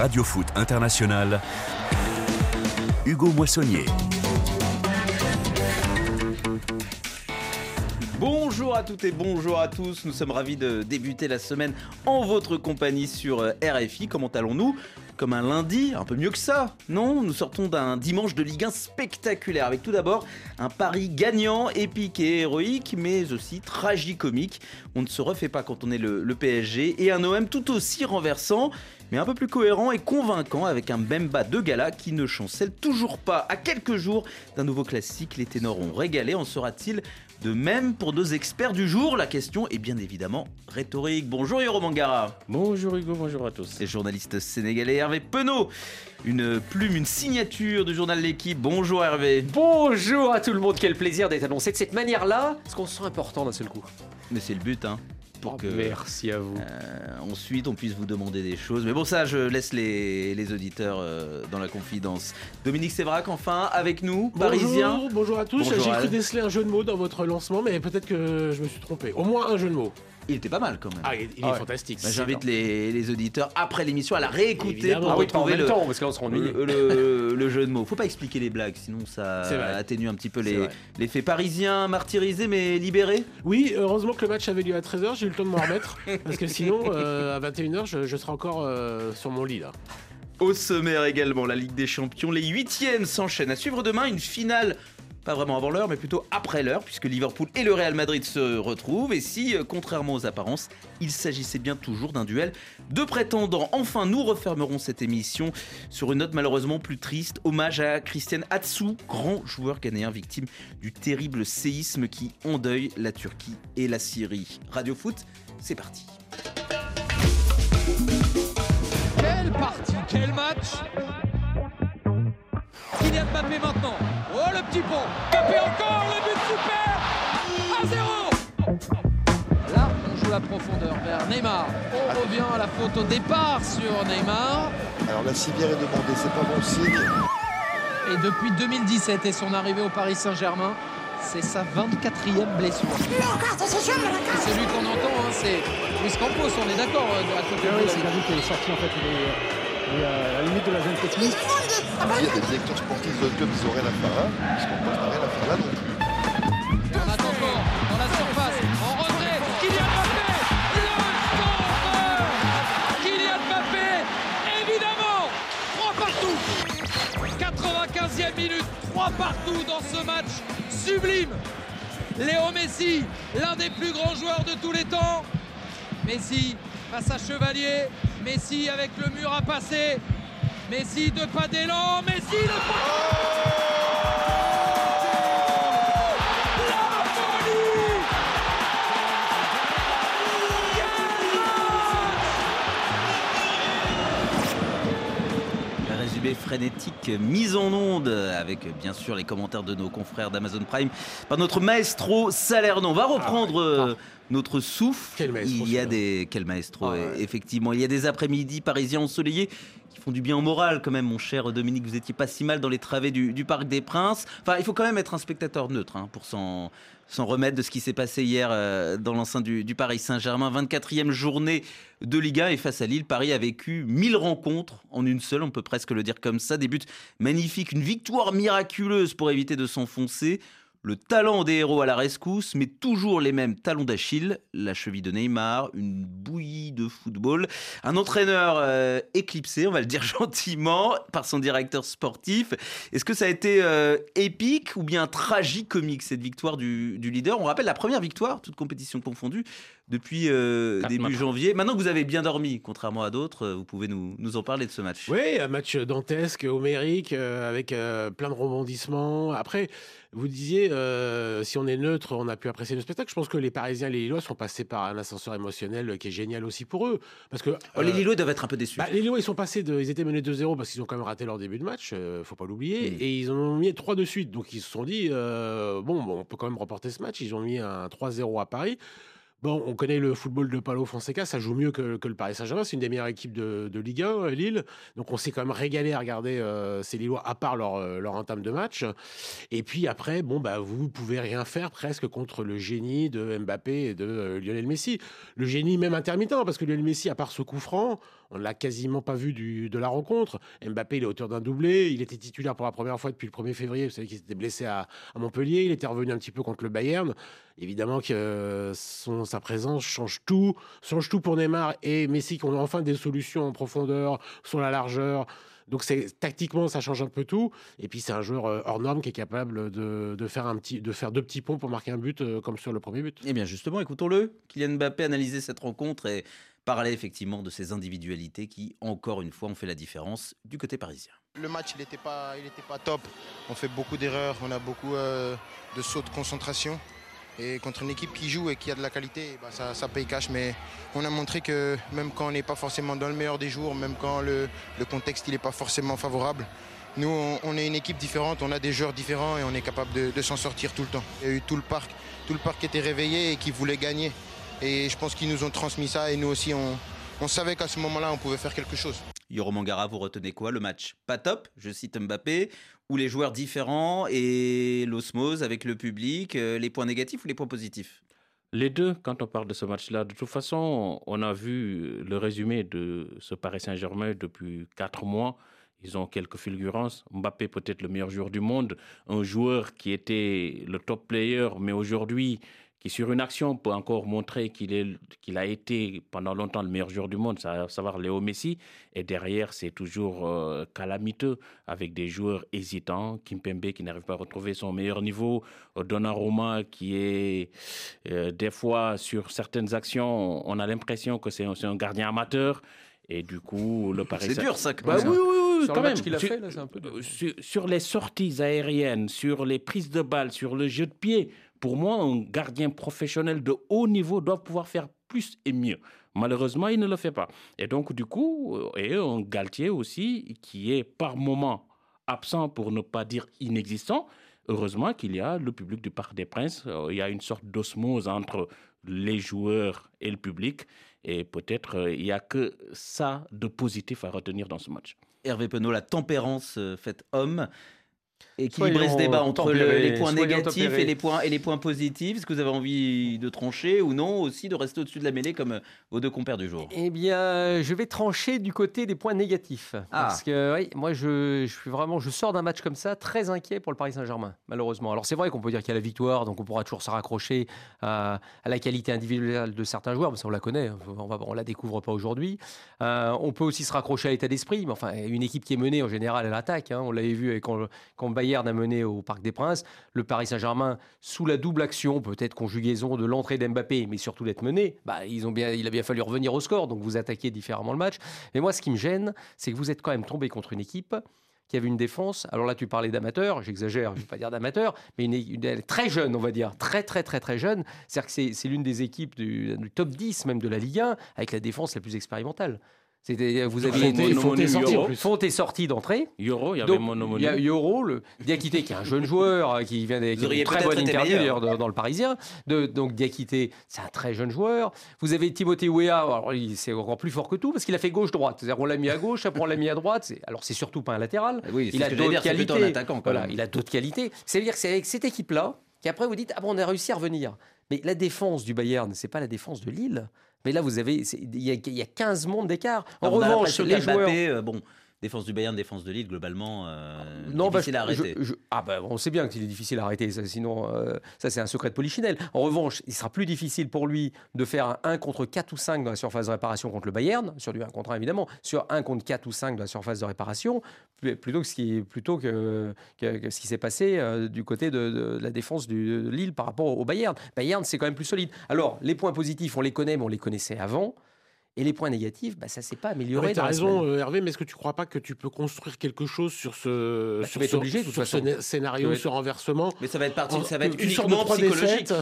Radio Foot International, Hugo Moissonnier. Bonjour à toutes et bonjour à tous, nous sommes ravis de débuter la semaine en votre compagnie sur euh, RFI. Comment allons-nous? Comme un lundi, un peu mieux que ça, non? Nous sortons d'un dimanche de Ligue 1 spectaculaire avec tout d'abord un pari gagnant, épique et héroïque, mais aussi tragicomique. On ne se refait pas quand on est le, le PSG et un OM tout aussi renversant mais un peu plus cohérent et convaincant avec un Bemba de gala qui ne chancelle toujours pas. À quelques jours d'un nouveau classique, les ténors ont régalé. En sera-t-il de même pour nos experts du jour La question est bien évidemment rhétorique. Bonjour Yoro Mangara. Bonjour Hugo, bonjour à tous. Et journaliste sénégalais Hervé Penaud. Une plume, une signature du journal L'équipe. Bonjour Hervé. Bonjour à tout le monde, quel plaisir d'être annoncé de cette manière-là, parce qu'on se sent important d'un seul coup. Mais c'est le but, hein pour oh, que merci à vous. Euh, ensuite on puisse vous demander des choses. Mais bon ça je laisse les, les auditeurs euh, dans la confidence. Dominique Sévrac enfin avec nous, parisien. Bonjour, bonjour à tous. J'ai cru déceler un jeu de mots dans votre lancement, mais peut-être que je me suis trompé. Au moins un jeu de mots. Il était pas mal quand même. Ah, il, est fantastique. Bah, J'invite les, les, auditeurs après l'émission à la réécouter pour ah oui, retrouver le, temps, parce le, le, le, jeu de mots. Faut pas expliquer les blagues, sinon ça atténue un petit peu les, les faits parisiens martyrisés mais libérés. Oui, heureusement que le match avait lieu à 13h, j'ai eu le temps de m'en remettre. parce que sinon, euh, à 21h, je, je, serai encore euh, sur mon lit là. Au sommaire également, la Ligue des Champions. Les huitièmes s'enchaînent. À suivre demain, une finale pas vraiment avant l'heure, mais plutôt après l'heure, puisque Liverpool et le Real Madrid se retrouvent. Et si, euh, contrairement aux apparences, il s'agissait bien toujours d'un duel de prétendants. Enfin, nous refermerons cette émission sur une note malheureusement plus triste. Hommage à Christian Atsu, grand joueur ghanéen victime du terrible séisme qui endeuille la Turquie et la Syrie. Radio Foot, c'est parti. Quelle partie, quel match Kylian Mbappé maintenant. Oh le petit pont. Mbappé encore, le but super 1-0 Là, on joue la profondeur vers Neymar. On revient à la faute au départ sur Neymar. Alors la civière est demandée, c'est pas bon signe. Et depuis 2017 et son arrivée au Paris Saint-Germain, c'est sa 24e blessure. C'est lui qu'on entend, hein, c'est Luis Campos, on est d'accord euh, à côté oui, c'est David qui est sorti en fait, il est et à la limite de la zone technique. Il y a des directeurs sportifs de club, ils rien à faire là, parce qu'on rien à faire là non plus. On attend encore dans la surface, en retrait, Kylian Mbappé, le Kylian Mbappé, évidemment, 3 partout 95e minute, 3 partout dans ce match sublime Léo Messi, l'un des plus grands joueurs de tous les temps. Messi face à Chevalier, Messi avec le mur à passer. Messi de pas. Messi le frénétique mise en onde avec bien sûr les commentaires de nos confrères d'Amazon Prime par notre maestro Salerno. On va reprendre ah euh, notre souffle. il y a des quel maestro ah effectivement. Il y a des après-midi parisiens ensoleillés qui font du bien au moral quand même, mon cher Dominique. Vous étiez pas si mal dans les travées du, Parc des Princes. Enfin, il faut quand même être un spectateur neutre hein, pour s'en remettre de ce qui s'est passé hier euh, dans l'enceinte du, du, Paris Saint-Germain. 24e journée de Ligue 1 et face à Lille, Paris a vécu 1000 rencontres en une seule, on peut presque le dire comme ça. Des buts magnifiques, une victoire miraculeuse pour éviter de s'enfoncer le talent des héros à la rescousse, mais toujours les mêmes talons d'Achille, la cheville de Neymar, une bouillie de football, un entraîneur euh, éclipsé, on va le dire gentiment, par son directeur sportif. Est-ce que ça a été euh, épique ou bien tragique comique cette victoire du, du leader? On rappelle la première victoire, toute compétition confondue, depuis euh, début janvier. Maintenant que vous avez bien dormi, contrairement à d'autres, vous pouvez nous, nous, en parler de ce match. Oui, un match dantesque, homérique, avec plein de rebondissements. Après, vous disiez, euh, si on est neutre, on a pu apprécier le spectacle. Je pense que les Parisiens et les Lillois sont passés par un ascenseur émotionnel qui est génial aussi pour eux. Parce que, oh, les euh, Lillois doivent être un peu déçus. Bah, les Lillois, ils sont passés de, ils étaient menés 2-0 parce qu'ils ont quand même raté leur début de match, euh, faut pas l'oublier. Et ils en ont mis 3 de suite. Donc ils se sont dit, bon, bon, on peut quand même remporter ce match. Ils ont mis un 3-0 à Paris. Bon, on connaît le football de Paulo Fonseca, ça joue mieux que, le Paris Saint-Germain, c'est une des meilleures équipes de, Ligue 1, euh, Lille. Donc on s'est quand même régalé à regarder euh, ces Lillois, à part leur, euh, leur entame de match. Et puis après, bon, bah, vous pouvez rien faire presque contre le génie de Mbappé et de Lionel Messi. Le génie même intermittent, parce que Lionel Messi, à part ce coup franc, On l'a quasiment pas vu du, de la rencontre. Mbappé, il est auteur d'un doublé. Il était titulaire pour la première fois depuis le 1er février. Vous savez qu'il s'était blessé à, Montpellier. Il était revenu un petit peu contre le Bayern. Évidemment que son, sa présence change tout. Change tout pour Neymar et Messi qui ont enfin des solutions en profondeur, sur la largeur. Donc c'est tactiquement ça change un peu tout. Et puis c'est un joueur euh, hors norme qui est capable de, faire un petit, de faire deux petits ponts pour marquer un but euh, comme sur le premier but. Eh bien justement, écoutons-le. Kylian Mbappé analyser cette rencontre et parler effectivement de ces individualités qui, encore une fois, ont fait la différence du côté parisien. Le match, il n'était pas, pas top. On fait beaucoup d'erreurs, on a beaucoup euh, de sauts de concentration. Et contre une équipe qui joue et qui a de la qualité, bah, ça, paye cash. Mais on a montré que même quand on n'est pas forcément dans le meilleur des jours, même quand le, contexte n'est pas forcément favorable, nous, on, est une équipe différente, on a des joueurs différents et on est capable de, s'en sortir tout le temps. Il y a eu tout le parc, tout le parc qui était réveillé et qui voulait gagner. Et je pense qu'ils nous ont transmis ça et nous aussi, on, on savait qu'à ce moment-là, on pouvait faire quelque chose. Yoro Mangara, vous retenez quoi? Le match pas top, je cite Mbappé, ou les joueurs différents et l'osmose avec le public, euh, les points négatifs ou les points positifs? Les deux, quand on parle de ce match-là, de toute façon, on a vu le résumé de ce Paris Saint-Germain depuis quatre mois. Ils ont quelques fulgurances. Mbappé peut-être le meilleur joueur du monde, un joueur qui était le top player, mais aujourd'hui qui sur une action peut encore montrer qu'il est qu'il a été pendant longtemps le meilleur joueur du monde, à savoir Léo Messi, et derrière c'est toujours euh, calamiteux avec des joueurs hésitants, Kimpembe qui n'arrive pas à retrouver son meilleur niveau, Donnarumma qui est euh, des fois sur certaines actions, on a l'impression que c'est un, gardien amateur. Et du coup, le Paris. C'est dur, ça. Bah, oui, oui, oui, sur quand même. qu'il a sur, fait, là, un peu sur, les sorties aériennes, sur les prises de balles, sur le jeu de pied, pour moi, un gardien professionnel de haut niveau doit pouvoir faire plus et mieux. Malheureusement, il ne le fait pas. Et donc, du coup, euh, et un Galtier aussi qui est par moment absent pour ne pas dire inexistant. Heureusement qu'il y a le public du Parc des Princes. Euh, il y a une sorte d'osmose entre les joueurs et le public. Et peut-être euh, il n'y a que ça de positif à retenir dans ce match. Hervé Penaud, la tempérance faite homme équilibrer ce débat entre les points négatifs et les points, et les points positifs Est-ce que vous avez envie de trancher ou non aussi de rester au-dessus de la mêlée comme euh, vos deux compères du jour? Eh bien, je vais trancher du côté des points négatifs. Ah. Parce que oui, moi, je, je, suis vraiment, je sors d'un match comme ça très inquiet pour le Paris Saint-Germain, malheureusement. Alors c'est vrai qu'on peut dire qu'il y a la victoire, donc on pourra toujours se raccrocher à, la qualité individuelle de certains joueurs, parce qu'on la connaît, on ne la découvre pas aujourd'hui. Euh, on peut aussi se raccrocher à l'état d'esprit, mais enfin, une équipe qui est menée en général, elle attaque. Hein. on l'avait vu quand, quand Bayern a mené au Parc des Princes. Le Paris Saint-Germain, sous la double action, peut-être conjugaison de l'entrée d'Mbappé, mais surtout d'être mené, bah, ils ont bien, il a bien fallu revenir au score, donc vous attaquez différemment le match. Mais moi, ce qui me gêne, c'est que vous êtes quand même tombé contre une équipe qui avait une défense. Alors là, tu parlais d'amateur, j'exagère, je ne vais pas dire d'amateur, mais une, très jeune, on va dire, très très très très jeune. C'est-à-dire que c'est l'une des équipes du, du, top 10 même de la Ligue 1 avec la défense la plus expérimentelle. C'était, vous aviez Fonte est sorti d'entrée. Euro, il y avait Il y a Euro, le Diakité qui est un jeune joueur euh, qui vient d'une très bonne interview d'ailleurs dans, le Parisien. De, donc Diakité, c'est un très jeune joueur. Vous avez Timothée Weah, alors c'est encore plus fort que tout parce qu'il a fait gauche-droite. C'est-à-dire on l'a mis à gauche, après on l'a mis à droite. Alors c'est surtout pas un latéral. Oui, il a d'autres qualités. Voilà, il a d'autres qualités. C'est-à-dire que c'est avec cette équipe-là qu'après vous dites ah bon on a réussi à revenir. Mais la défense du Bayern, c'est pas la défense de Lille. Mais là, vous avez, il y, a 15 mondes d'écart. En revanche, les joueurs. Euh, bon, Défense du Bayern, défense de Lille, globalement, euh, non, bah, difficile à arrêter. ah ben, on sait bien qu'il est difficile à arrêter, sinon euh, ça c'est un secret de polichinelle. En revanche, il sera plus difficile pour lui de faire un 1 contre 4 ou 5 dans la surface de réparation contre le Bayern, sur du 1 contre 1 évidemment, sur 1 contre 4 ou 5 dans la surface de réparation, plutôt que ce qui, plutôt que, que, ce qui s'est passé euh, du côté de, la défense de Lille par rapport au Bayern. Bayern, c'est quand même plus solide. Alors, les points positifs, on les connaît, mais on les connaissait avant. Et les points négatifs, bah, ça ne s'est pas amélioré. Tu as raison, euh, Hervé, mais est-ce que tu ne crois pas que tu peux construire quelque chose sur ce, bah, sur ce, obligé, sur ce scénario, ce renversement Mais ça va être parti, ça va être uniquement psychologique.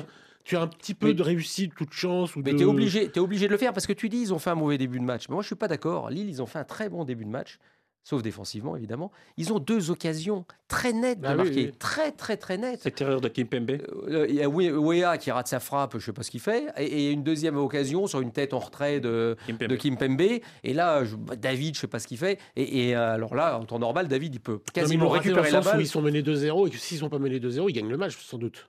tu as un petit peu de réussite, toute chance. Ou mais tu es, obligé, es obligé de le faire parce que tu dis ils ont fait un mauvais début de match. Mais moi, je ne suis pas d'accord. Lille, ils ont fait un très bon début de match sauf défensivement évidemment. Ils ont deux occasions très nettes de ah marquer, très très très nettes. Cette erreur de Kimpembe. Euh, il y a Wea qui rate sa frappe, je ne sais pas ce qu'il fait, et, une deuxième occasion sur une tête en retrait de Kimpembe. De Kimpembe. Et là, David, je ne sais pas ce qu'il fait. Et, euh, alors là, en temps normal, David, il peut quasiment récupérer la balle. ils sont menés 2-0 et s'ils ne sont pas menés 2-0, ils gagnent le match sans doute.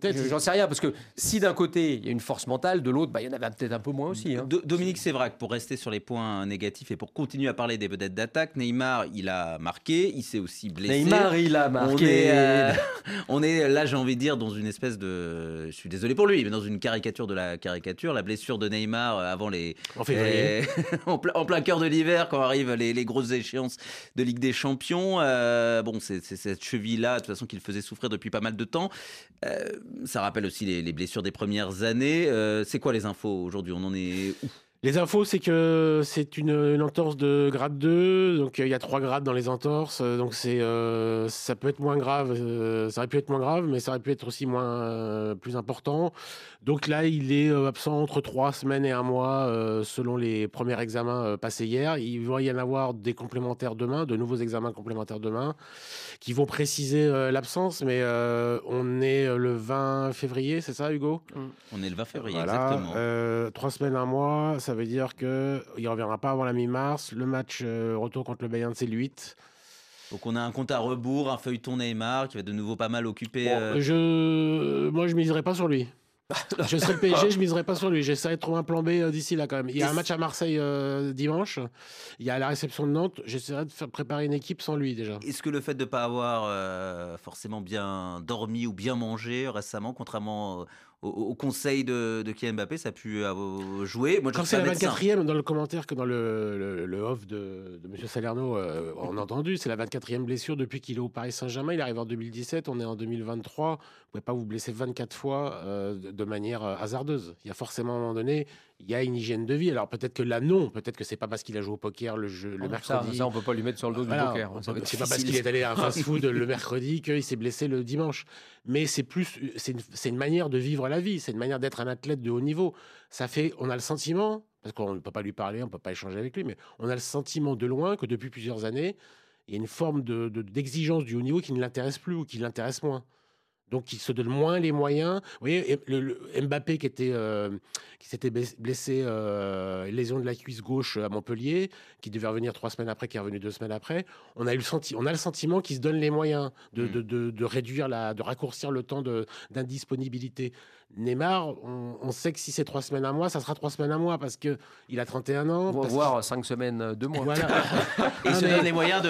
Peut-être. J'en sais rien, parce que si d'un côté il y a une force mentale, de l'autre, bah, il y en avait peut-être un peu moins aussi. Hein. Dominique Sévrac, pour rester sur les points négatifs et pour continuer à parler des vedettes d'attaque, Neymar, il a marqué, il s'est aussi blessé. Neymar, il a marqué. On est, là, j'ai envie de dire, dans une espèce de. Je suis désolé pour lui, mais dans une caricature de la caricature. La blessure de Neymar euh, avant les. En février. en, plein, cœur de l'hiver, quand arrivent les, grosses échéances de Ligue des Champions. Euh, bon, c'est cette cheville-là, de toute façon, qu'il faisait souffrir depuis pas mal de temps. Euh, ça rappelle aussi les, blessures des premières années. Euh, c'est quoi les infos aujourd'hui? On en est où? Les infos, c'est que c'est une, entorse de grade 2, donc il y a trois grades dans les entorses, donc c'est euh, ça peut être moins grave, ça aurait pu être moins grave, mais ça aurait pu être aussi moins plus important. Donc là, il est absent entre trois semaines et un mois, selon les premiers examens passés hier. Il va y en avoir des complémentaires demain, de nouveaux examens complémentaires demain qui vont préciser euh, l'absence, mais euh, on est euh, le 20 février, c'est ça, Hugo? On est le 20 février, exactement. trois semaines, un mois, ça veut dire qu'il ne reviendra pas avant la mi-mars. Le match retour contre le Bayern, c'est le 8. Donc on a un compte à rebours, un feuilleton Neymar qui va de nouveau pas mal occuper. je... Moi, je ne miserai pas sur lui. je serais le PSG, je miserais pas sur lui. J'essaierai de trouver un plan B euh, d'ici là quand même. Il y a un match à Marseille euh, dimanche. Il y a la réception de Nantes. J'essaierai de faire préparer une équipe sans lui déjà. Est-ce que le fait de ne pas avoir euh, forcément bien dormi ou bien mangé récemment, contrairement au, conseil de, de Kylian Mbappé, ça a pu jouer. Moi, Quand c'est la 24e, dans le commentaire que dans le, le, off de, de M. Salerno, on a entendu, c'est la 24e blessure depuis qu'il est au Paris Saint-Germain. Il arrive en 2017, on est en 2023 pouvez pas vous blesser 24 fois euh, de manière euh, hasardeuse. Il y a forcément un moment donné, il y a une hygiène de vie. Alors peut-être que là, non. Peut-être que c'est pas parce qu'il a joué au poker le, jeu, le mercredi. Ça, on peut pas lui mettre sur le dos du poker. C'est pas parce qu'il est allé à un fast-food le mercredi qu'il s'est blessé le dimanche. Mais c'est plus, c'est une, une, manière de vivre la vie. C'est une manière d'être un athlète de haut niveau. Ça fait, on a le sentiment, parce qu'on ne peut pas lui parler, on ne peut pas échanger avec lui, mais on a le sentiment de loin que depuis plusieurs années, il y a une forme d'exigence de, du haut niveau qui ne l'intéresse plus ou qui l'intéresse moins donc il se donne moins les moyens. Vous voyez, le, Mbappé qui était euh, qui s'était blessé, euh, lésion de la cuisse gauche à Montpellier, qui devait revenir trois semaines après, qui est revenu deux semaines après. On a eu le senti on a le sentiment qu'il se donne les moyens de, mm. de, de, réduire la, de raccourcir le temps d'indisponibilité. Neymar, on, sait que si c'est trois semaines à mois, ça sera trois semaines à mois parce que il a 31 ans. On va voir cinq semaines, deux mois. Voilà. Et il se donne les moyens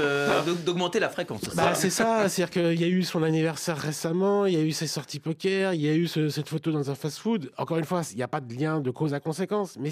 d'augmenter la fréquence. Bah, c'est ça, c'est-à-dire qu'il y a eu son anniversaire récemment, il y a eu ses sorties poker, il y a eu cette photo dans un fast-food. Encore une fois, il n'y a pas de lien de cause à conséquence, mais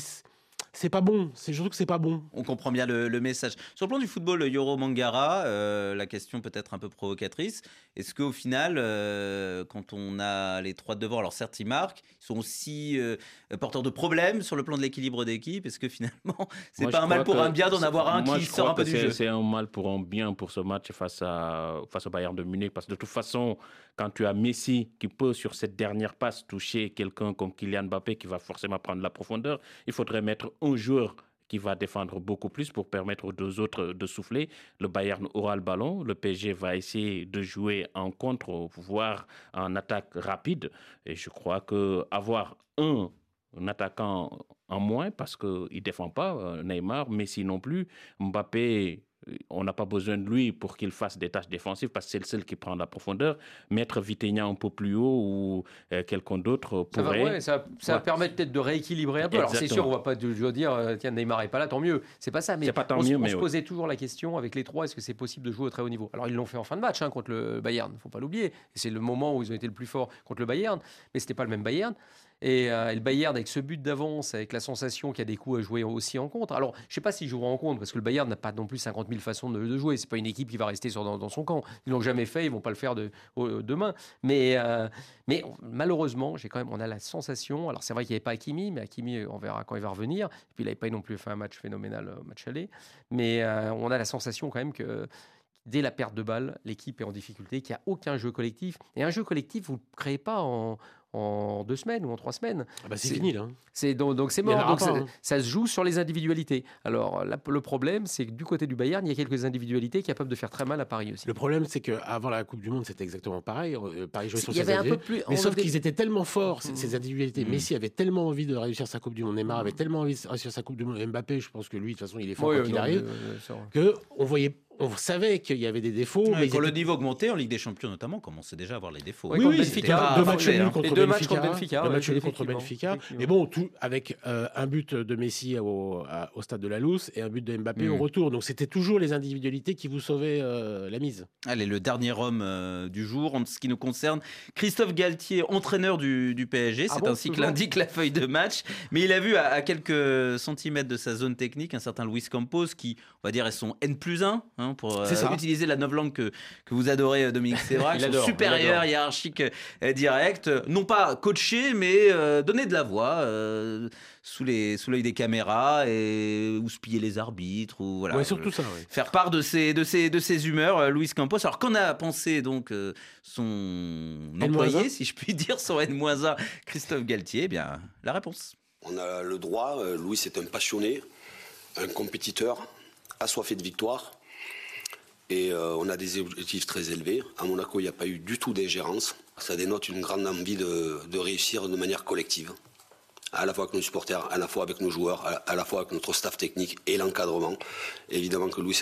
c'est pas bon. C'est surtout que c'est pas bon. On comprend bien le, message. Sur le plan du football, Yoro Mangara, euh, la question peut-être un peu provocatrice. Est-ce qu'au final, euh, quand on a les trois de devant, alors certes ils marquent, ils sont aussi euh, porteurs de problèmes sur le plan de l'équilibre d'équipe. Est-ce que finalement, c'est pas un mal pour un bien d'en avoir un qui sort un peu du jeu? C'est un mal pour un bien pour ce match face à face au Bayern de Munich parce que de toute façon, quand tu as Messi qui peut sur cette dernière passe toucher quelqu'un comme Kylian Mbappé qui va forcément prendre la profondeur, il faudrait mettre un joueur qui va défendre beaucoup plus pour permettre aux deux autres de souffler. Le Bayern aura le ballon, le PSG va essayer de jouer en contre, voire en attaque rapide. Et je crois que avoir un, attaquant en moins, parce qu'il ne défend pas, euh, Neymar, Messi non plus, Mbappé on n'a pas besoin de lui pour qu'il fasse des tâches défensives parce que c'est le seul qui prend la profondeur. Mettre Vitegna un peu plus haut ou euh, quelqu'un d'autre pourrait. Ça va, ça, va permettre peut-être de rééquilibrer un peu. Alors c'est sûr, on va pas dire euh, tiens Neymar est pas là, tant mieux. C'est pas ça, mais pas on, mieux, on se posait toujours la question avec les trois est-ce que c'est possible de jouer au très haut niveau? Alors ils l'ont fait en fin de match hein, contre le Bayern, faut pas l'oublier. C'est le moment où ils ont été le plus fort contre le Bayern, mais c'était pas le même Bayern. Euh, et, le Bayern, avec ce but d'avance, avec la sensation qu'il y a des coups à jouer aussi en contre. Alors, je ne sais pas s'ils joueront en contre, parce que le Bayern n'a pas non plus 50 000 façons de, jouer. Ce n'est pas une équipe qui va rester dans, son camp. Ils l'ont jamais fait, ils ne vont pas le faire de, demain. Mais, euh, mais malheureusement, quand même, on a la sensation. Alors, c'est vrai qu'il n'y avait pas Hakimi, mais Hakimi, on verra quand il va revenir. Et puis, il n'avait pas non plus fait un match phénoménal, euh, match aller. Mais on a la sensation quand même que dès la perte de balle, l'équipe est en difficulté, qu'il n'y a aucun jeu collectif. Et un jeu collectif, vous ne le créez pas en, en deux semaines ou en trois semaines. Ah bah c'est fini là. C'est donc donc c'est mort. Donc hein. ça, se joue sur les individualités. Alors le problème, c'est que du côté du Bayern, il y a quelques individualités capables de faire très mal à Paris aussi. Le problème, c'est qu'avant la Coupe du Monde, c'était exactement pareil. Euh, Paris jouait sur ses individualités. Mais sauf qu'ils étaient tellement forts ces, mmh. individualités. Mmh. Messi avait tellement envie de réussir sa Coupe du Monde. Neymar avait tellement envie de réussir sa Coupe du Monde. Mbappé, je pense que lui, de toute façon, il est fort quand il arrive. que on voyait on savait qu'il y avait des défauts. mais quand le niveau augmentait en Ligue des Champions notamment, on commençait déjà à avoir les défauts. Oui, oui, Benfica, deux matchs nuls contre, deux matchs contre Benfica. Deux matchs nuls contre Benfica. Mais bon, tout avec euh, un but de Messi au, au, stade de la Lousse et un but de Mbappé au mm. retour. Donc c'était toujours les individualités qui vous sauvaient euh, la mise. Allez, le dernier homme euh, du jour, en ce qui nous concerne, Christophe Galtier, entraîneur du, du PSG. Ah C'est ainsi que l'indique la feuille de match. Mais il a vu à, quelques centimètres de sa zone technique un certain Luis Campos qui, on va dire, est son N plus 1 hein, pour euh, utiliser la langue que, que vous adorez, euh, Dominique Sévrac, supérieur hiérarchique euh, direct, non pas coaché, mais donner de la voix sous les sous l'œil des caméras et ou spiller les arbitres ou voilà. surtout ça. Faire part de ses de ses de ses humeurs, Luis Campos. Alors qu'en a pensé donc son employé, si je puis dire, son N-1, Christophe Galtier? Eh Bien, la réponse. On a le droit. Louis est un passionné, un compétiteur, assoiffé de victoire. Et euh, on a des objectifs très élevés. À Monaco, il n'y a pas eu du tout d'ingérence. Ça dénote une grande envie de, réussir de manière collective. À la fois avec nos supporters, à la fois avec nos joueurs, à la, fois avec notre staff technique et l'encadrement. Évidemment que Louis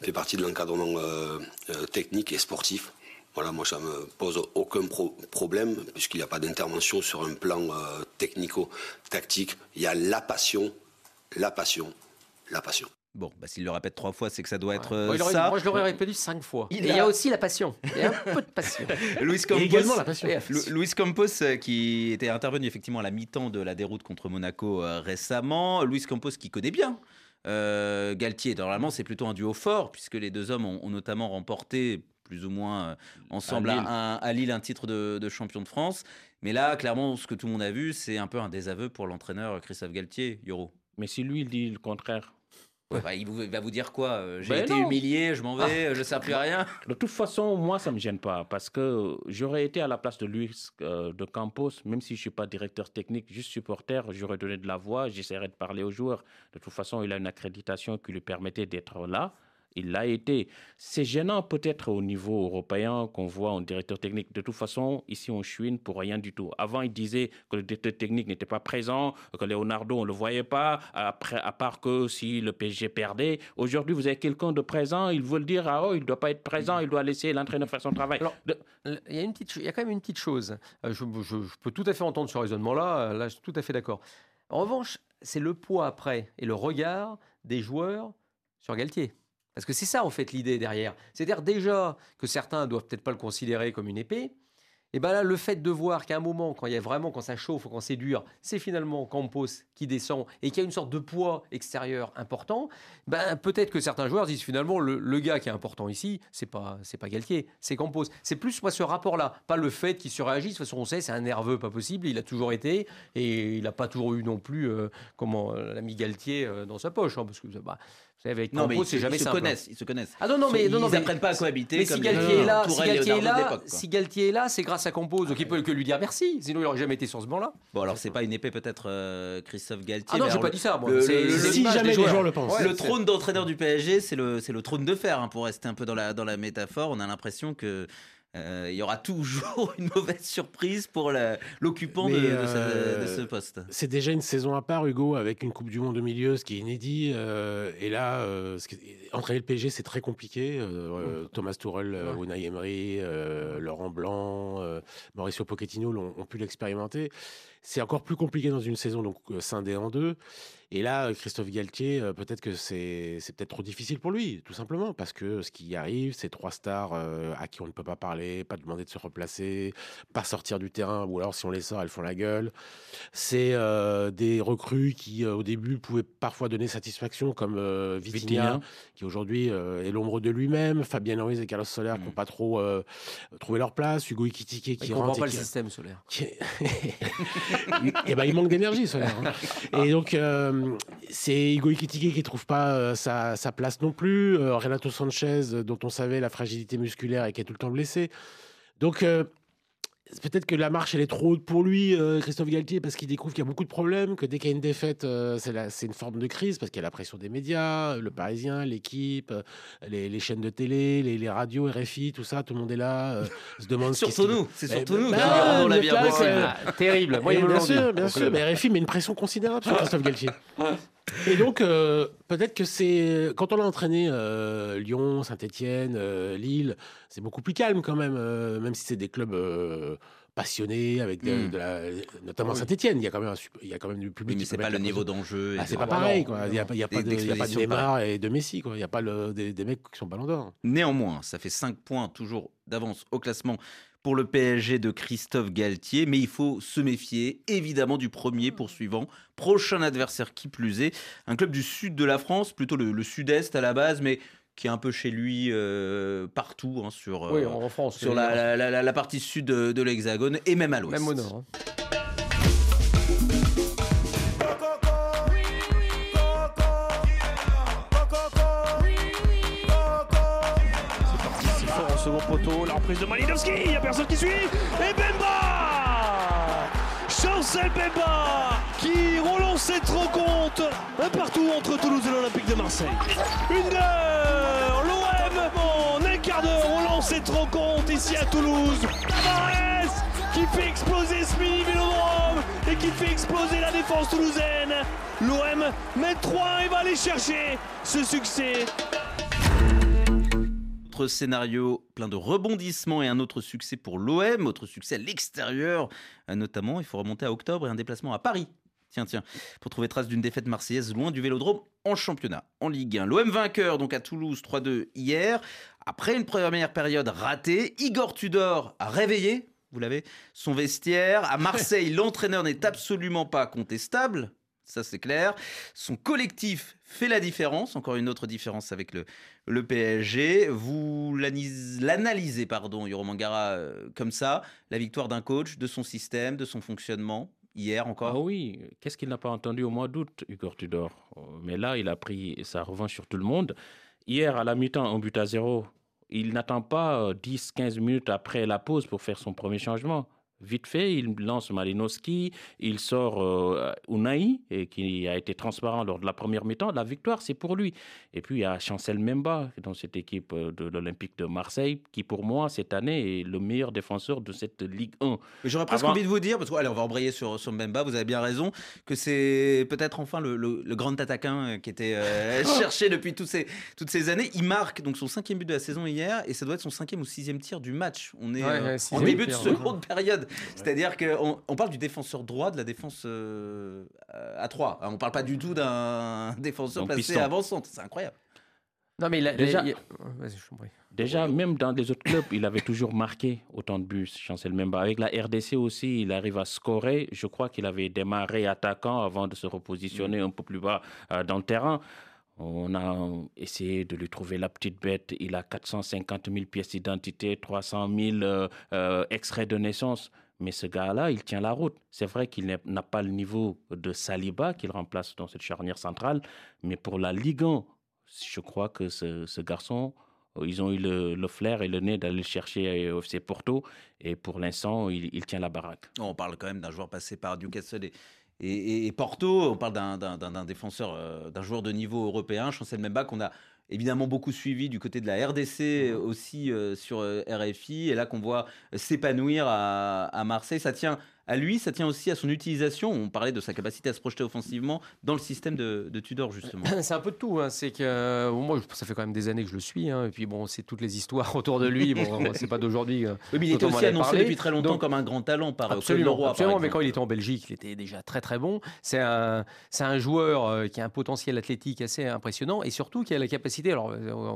fait partie de l'encadrement euh, euh, technique et sportif. Voilà, moi, ça me pose aucun problème, puisqu'il n'y a pas d'intervention sur un plan technico-tactique. Il y a la passion, la passion, la passion. Bon, bah, s'il le répète trois fois, c'est que ça doit être euh, ça. Moi, je l'aurais répété cinq fois. Il, y a aussi la passion. Il y a un peu de passion. Louis Campos, également la passion. Louis Campos, euh, qui était intervenu effectivement à la mi-temps de la déroute contre Monaco euh, récemment. Louis Campos, qui connaît bien Galtier. Normalement, c'est plutôt un duo fort, puisque les deux hommes ont, notamment remporté plus ou moins ensemble à Lille. Un, titre de, de, champion de France. Mais là, clairement, ce que tout le monde a vu, c'est un peu un désaveu pour l'entraîneur Christophe Galtier, Yoro. Mais si lui, il dit le contraire, bah, il, va vous dire quoi euh, J'ai ben été humilié, je m'en vais, je ne sais plus rien. De toute façon, moi, ça ne me gêne pas parce que j'aurais été à la place de Luis euh, de Campos, même si je ne suis pas directeur technique, juste supporter, j'aurais donné de la voix, j'essaierais de parler aux joueurs. De toute façon, il a une accréditation qui lui permettait d'être là il l'a été. C'est gênant peut-être au niveau européen qu'on voit en directeur technique. De toute façon, ici on chouine pour rien du tout. Avant, il disait que le directeur technique n'était pas présent, que Leonardo, on ne le voyait pas, après, à part que si le PSG perdait. Aujourd'hui, vous avez quelqu'un de présent, il veut le dire, ah oh, il ne doit pas être présent, il doit laisser l'entraîneur faire son travail. il, y a une petite, il y a quand même une petite chose. Euh, je, je peux tout à fait entendre ce raisonnement-là, là je suis tout à fait d'accord. En revanche, c'est le poids après et le regard des joueurs sur Galtier. Parce que c'est ça, en fait, l'idée derrière. C'est-à-dire déjà que certains doivent peut-être pas le considérer comme une épée. Et bien là, le fait de voir qu'à un moment, quand il y a vraiment, quand ça chauffe, quand c'est dur, c'est finalement Campos qui descend et qui a une sorte de poids extérieur important, ben peut-être que certains joueurs disent finalement le, gars qui est important ici, c'est pas c'est pas Galtier, c'est Campos. C'est plus moi ce rapport-là, pas le fait qu'il surréagisse. De toute façon, on sait, c'est un nerveux pas possible. Il a toujours été et il n'a pas toujours eu non plus euh, comment euh, l'ami Galtier euh, dans sa poche, hein, parce que bah, avec non, mais c'est jamais ils se connaissent, ils se connaissent. Ah non, non, mais non, non, ils n'apprennent pas à cohabiter. Mais si Galtier est là, si Galtier est là, si Galtier est là, c'est grâce à Compos, donc il peut que lui dire merci. Sinon, il n'aurait jamais été sur ce banc-là. Bon, alors c'est pas une épée peut-être euh, Christophe Galtier. Ah non, j'ai pas dit ça. Si jamais les joueurs le pensent. Le trône d'entraîneur du PSG, c'est le c'est le trône de fer. Hein, pour rester un peu dans la dans la métaphore, on a l'impression que il y aura toujours une mauvaise surprise pour l'occupant de, euh, ce poste. C'est déjà une saison à part, Hugo, avec une Coupe du Monde au milieu, ce qui est inédit. Euh, et là, entraîner le PSG, c'est très compliqué. Thomas Tourelle, Unai Emery, Laurent Blanc, Mauricio Pochettino ont pu l'expérimenter. C'est encore plus compliqué dans une saison donc scindée en deux. Et là, Christophe Galtier, euh, peut-être que c'est peut-être trop difficile pour lui, tout simplement, parce que ce qui arrive, c'est trois stars euh, à qui on ne peut pas parler, pas demander de se replacer, pas sortir du terrain, ou alors si on les sort, elles font la gueule. C'est euh, des recrues qui, au début, pouvaient parfois donner satisfaction, comme Vitinha, qui aujourd'hui est l'ombre de lui-même, Fabien Ruiz et Carlos Soler qui n'ont mm. pas trop trouvé leur place, Hugo Ikitike qui rentre. pas le système solaire. et eh ben, il manque d'énergie, Solaire. Hein. Et donc, c'est Hugo Ekitike qui trouve pas euh, sa, place non plus. Euh, Renato Sanchez, dont on savait la fragilité musculaire et qui est tout le temps blessé. Donc, euh, peut-être que la marche elle est trop haute pour lui, euh, Christophe Galtier, parce qu'il découvre qu'il y a beaucoup de problèmes, que dès qu'il y a une défaite, euh, c'est une forme de crise, parce qu'il y a la pression des médias, le Parisien, l'équipe, euh, les, chaînes de télé, les, radios, RFI, tout ça, tout le monde est là, se demande. surtout nous, c'est surtout nous. Bah, la vie terrible. bien sûr, bien sûr, mais RFI met une pression considérable sur Christophe Galtier. Et donc, euh, peut-être que c'est. Quand on a entraîné euh, Lyon, Saint-Etienne, euh, Lille, c'est beaucoup plus calme quand même, même si c'est des clubs passionnés, avec de, hmm. notamment Saint-Etienne. Il y a quand même, il y a quand même du public. mais c'est pas le niveau d'enjeu. Ah, c'est pas pareil. Quoi. Il n'y a, pas, de, Neymar et de Messi. Quoi. Il n'y a pas le, des, des, mecs qui sont ballons d'or. Néanmoins, ça fait 5 points toujours d'avance au classement pour le PSG de Christophe Galtier, mais il faut se méfier évidemment du premier poursuivant, prochain adversaire qui plus est, un club du sud de la France, plutôt le, sud-est à la base, mais qui est un peu chez lui euh, partout hein, sur, en France, sur la, partie sud de, l'Hexagone et même à l'ouest. Même au nord. Hein. De Malinowski, il n'y a personne qui suit. Et Bemba Chancel Bemba qui relance cette rencontre un partout entre Toulouse et l'Olympique de Marseille. Une heure, l'OM en un quart d'heure relance cette rencontre ici à Toulouse. Tavares qui fait exploser mini vélodrome et qui fait exploser la défense toulousaine. L'OM met 3 et va aller chercher ce succès scénario plein de rebondissements et un autre succès pour l'OM, autre succès à l'extérieur euh, notamment. Il faut remonter à octobre et un déplacement à Paris. Tiens, tiens, pour trouver trace d'une défaite marseillaise loin du vélodrome en championnat, en Ligue 1. L'OM vainqueur donc à Toulouse 3-2 hier. Après une première période ratée, Igor Tudor a réveillé, vous l'avez, son vestiaire. À Marseille, l'entraîneur n'est absolument pas contestable ça c'est clair. Son collectif fait la différence, encore une autre différence avec le, le PSG. Vous l'analysez, pardon, Yoro Mangara, euh, comme ça, la victoire d'un coach, de son système, de son fonctionnement, hier encore ah Oui, qu'est-ce qu'il n'a pas entendu au mois d'août, Hugo Tudor? Mais là, il a pris sa revanche sur tout le monde. Hier, à la mi-temps, un but à zéro. Il n'attend pas 10-15 euh, minutes après la pause pour faire son premier changement. Vite fait, il lance Malinowski, il sort euh, Unai, et qui a été transparent lors de la première mi-temps. La victoire, c'est pour lui. Et puis, il y a Chancel Memba dans cette équipe euh, de l'Olympique de Marseille, qui pour moi, cette année, est le meilleur défenseur de cette Ligue 1. J'aurais presque envie de vous dire, parce qu'on va embrayer sur, sur Memba, vous avez bien raison, que c'est peut-être enfin le, grand attaquant euh, qui était cherché depuis toutes ces, toutes ces années. Il marque donc son cinquième but de la saison hier, et ça doit être son cinquième ou sixième tir du match. On est en début de seconde période. C'est-à-dire qu'on on parle du défenseur droit de la défense euh, à 3. On ne parle pas du tout d'un défenseur placé avançant. C'est incroyable. Non, mais déjà, déjà même dans les autres clubs, il avait toujours marqué autant de buts, Chancel Memba. Avec la RDC aussi, il arrive à scorer. Je crois qu'il avait démarré attaquant avant de se repositionner mm. un peu plus bas euh, dans le terrain. On a essayé de lui trouver la petite bête. Il a 450 000 pièces d'identité, 300 000 euh, extraits de naissance. Mais ce gars-là, il tient la route. C'est vrai qu'il n'a pas le niveau de Saliba qu'il remplace dans cette charnière centrale, mais pour la Ligue 1, je crois que ce, garçon, euh, ils ont eu le, flair et le nez d'aller le chercher au FC Porto, et pour l'instant, il, tient la baraque. On parle quand même d'un joueur passé par Newcastle et, Porto, on parle d'un défenseur, euh, d'un joueur de niveau européen, Chancel Memba, qu'on a évidemment beaucoup suivi du côté de la RDC aussi euh, sur euh, RFI, et là qu'on voit s'épanouir à, à Marseille. Ça tient à lui, ça tient aussi à son utilisation. On parlait de sa capacité à se projeter offensivement dans le système de, Tudor, justement. C'est un peu de tout. Hein. C'est que moi, ça fait quand même des années que je le suis. Hein. Et puis bon, c'est toutes les histoires autour de lui. Bon, c'est pas d'aujourd'hui. Euh, oui, mais il était aussi annoncé depuis très longtemps comme un grand talent par euh, absolument, Leroy, absolument mais quand il était en Belgique, il était déjà très très bon. C'est un, c'est un joueur euh, qui a un potentiel athlétique assez impressionnant et surtout qui a la capacité. Alors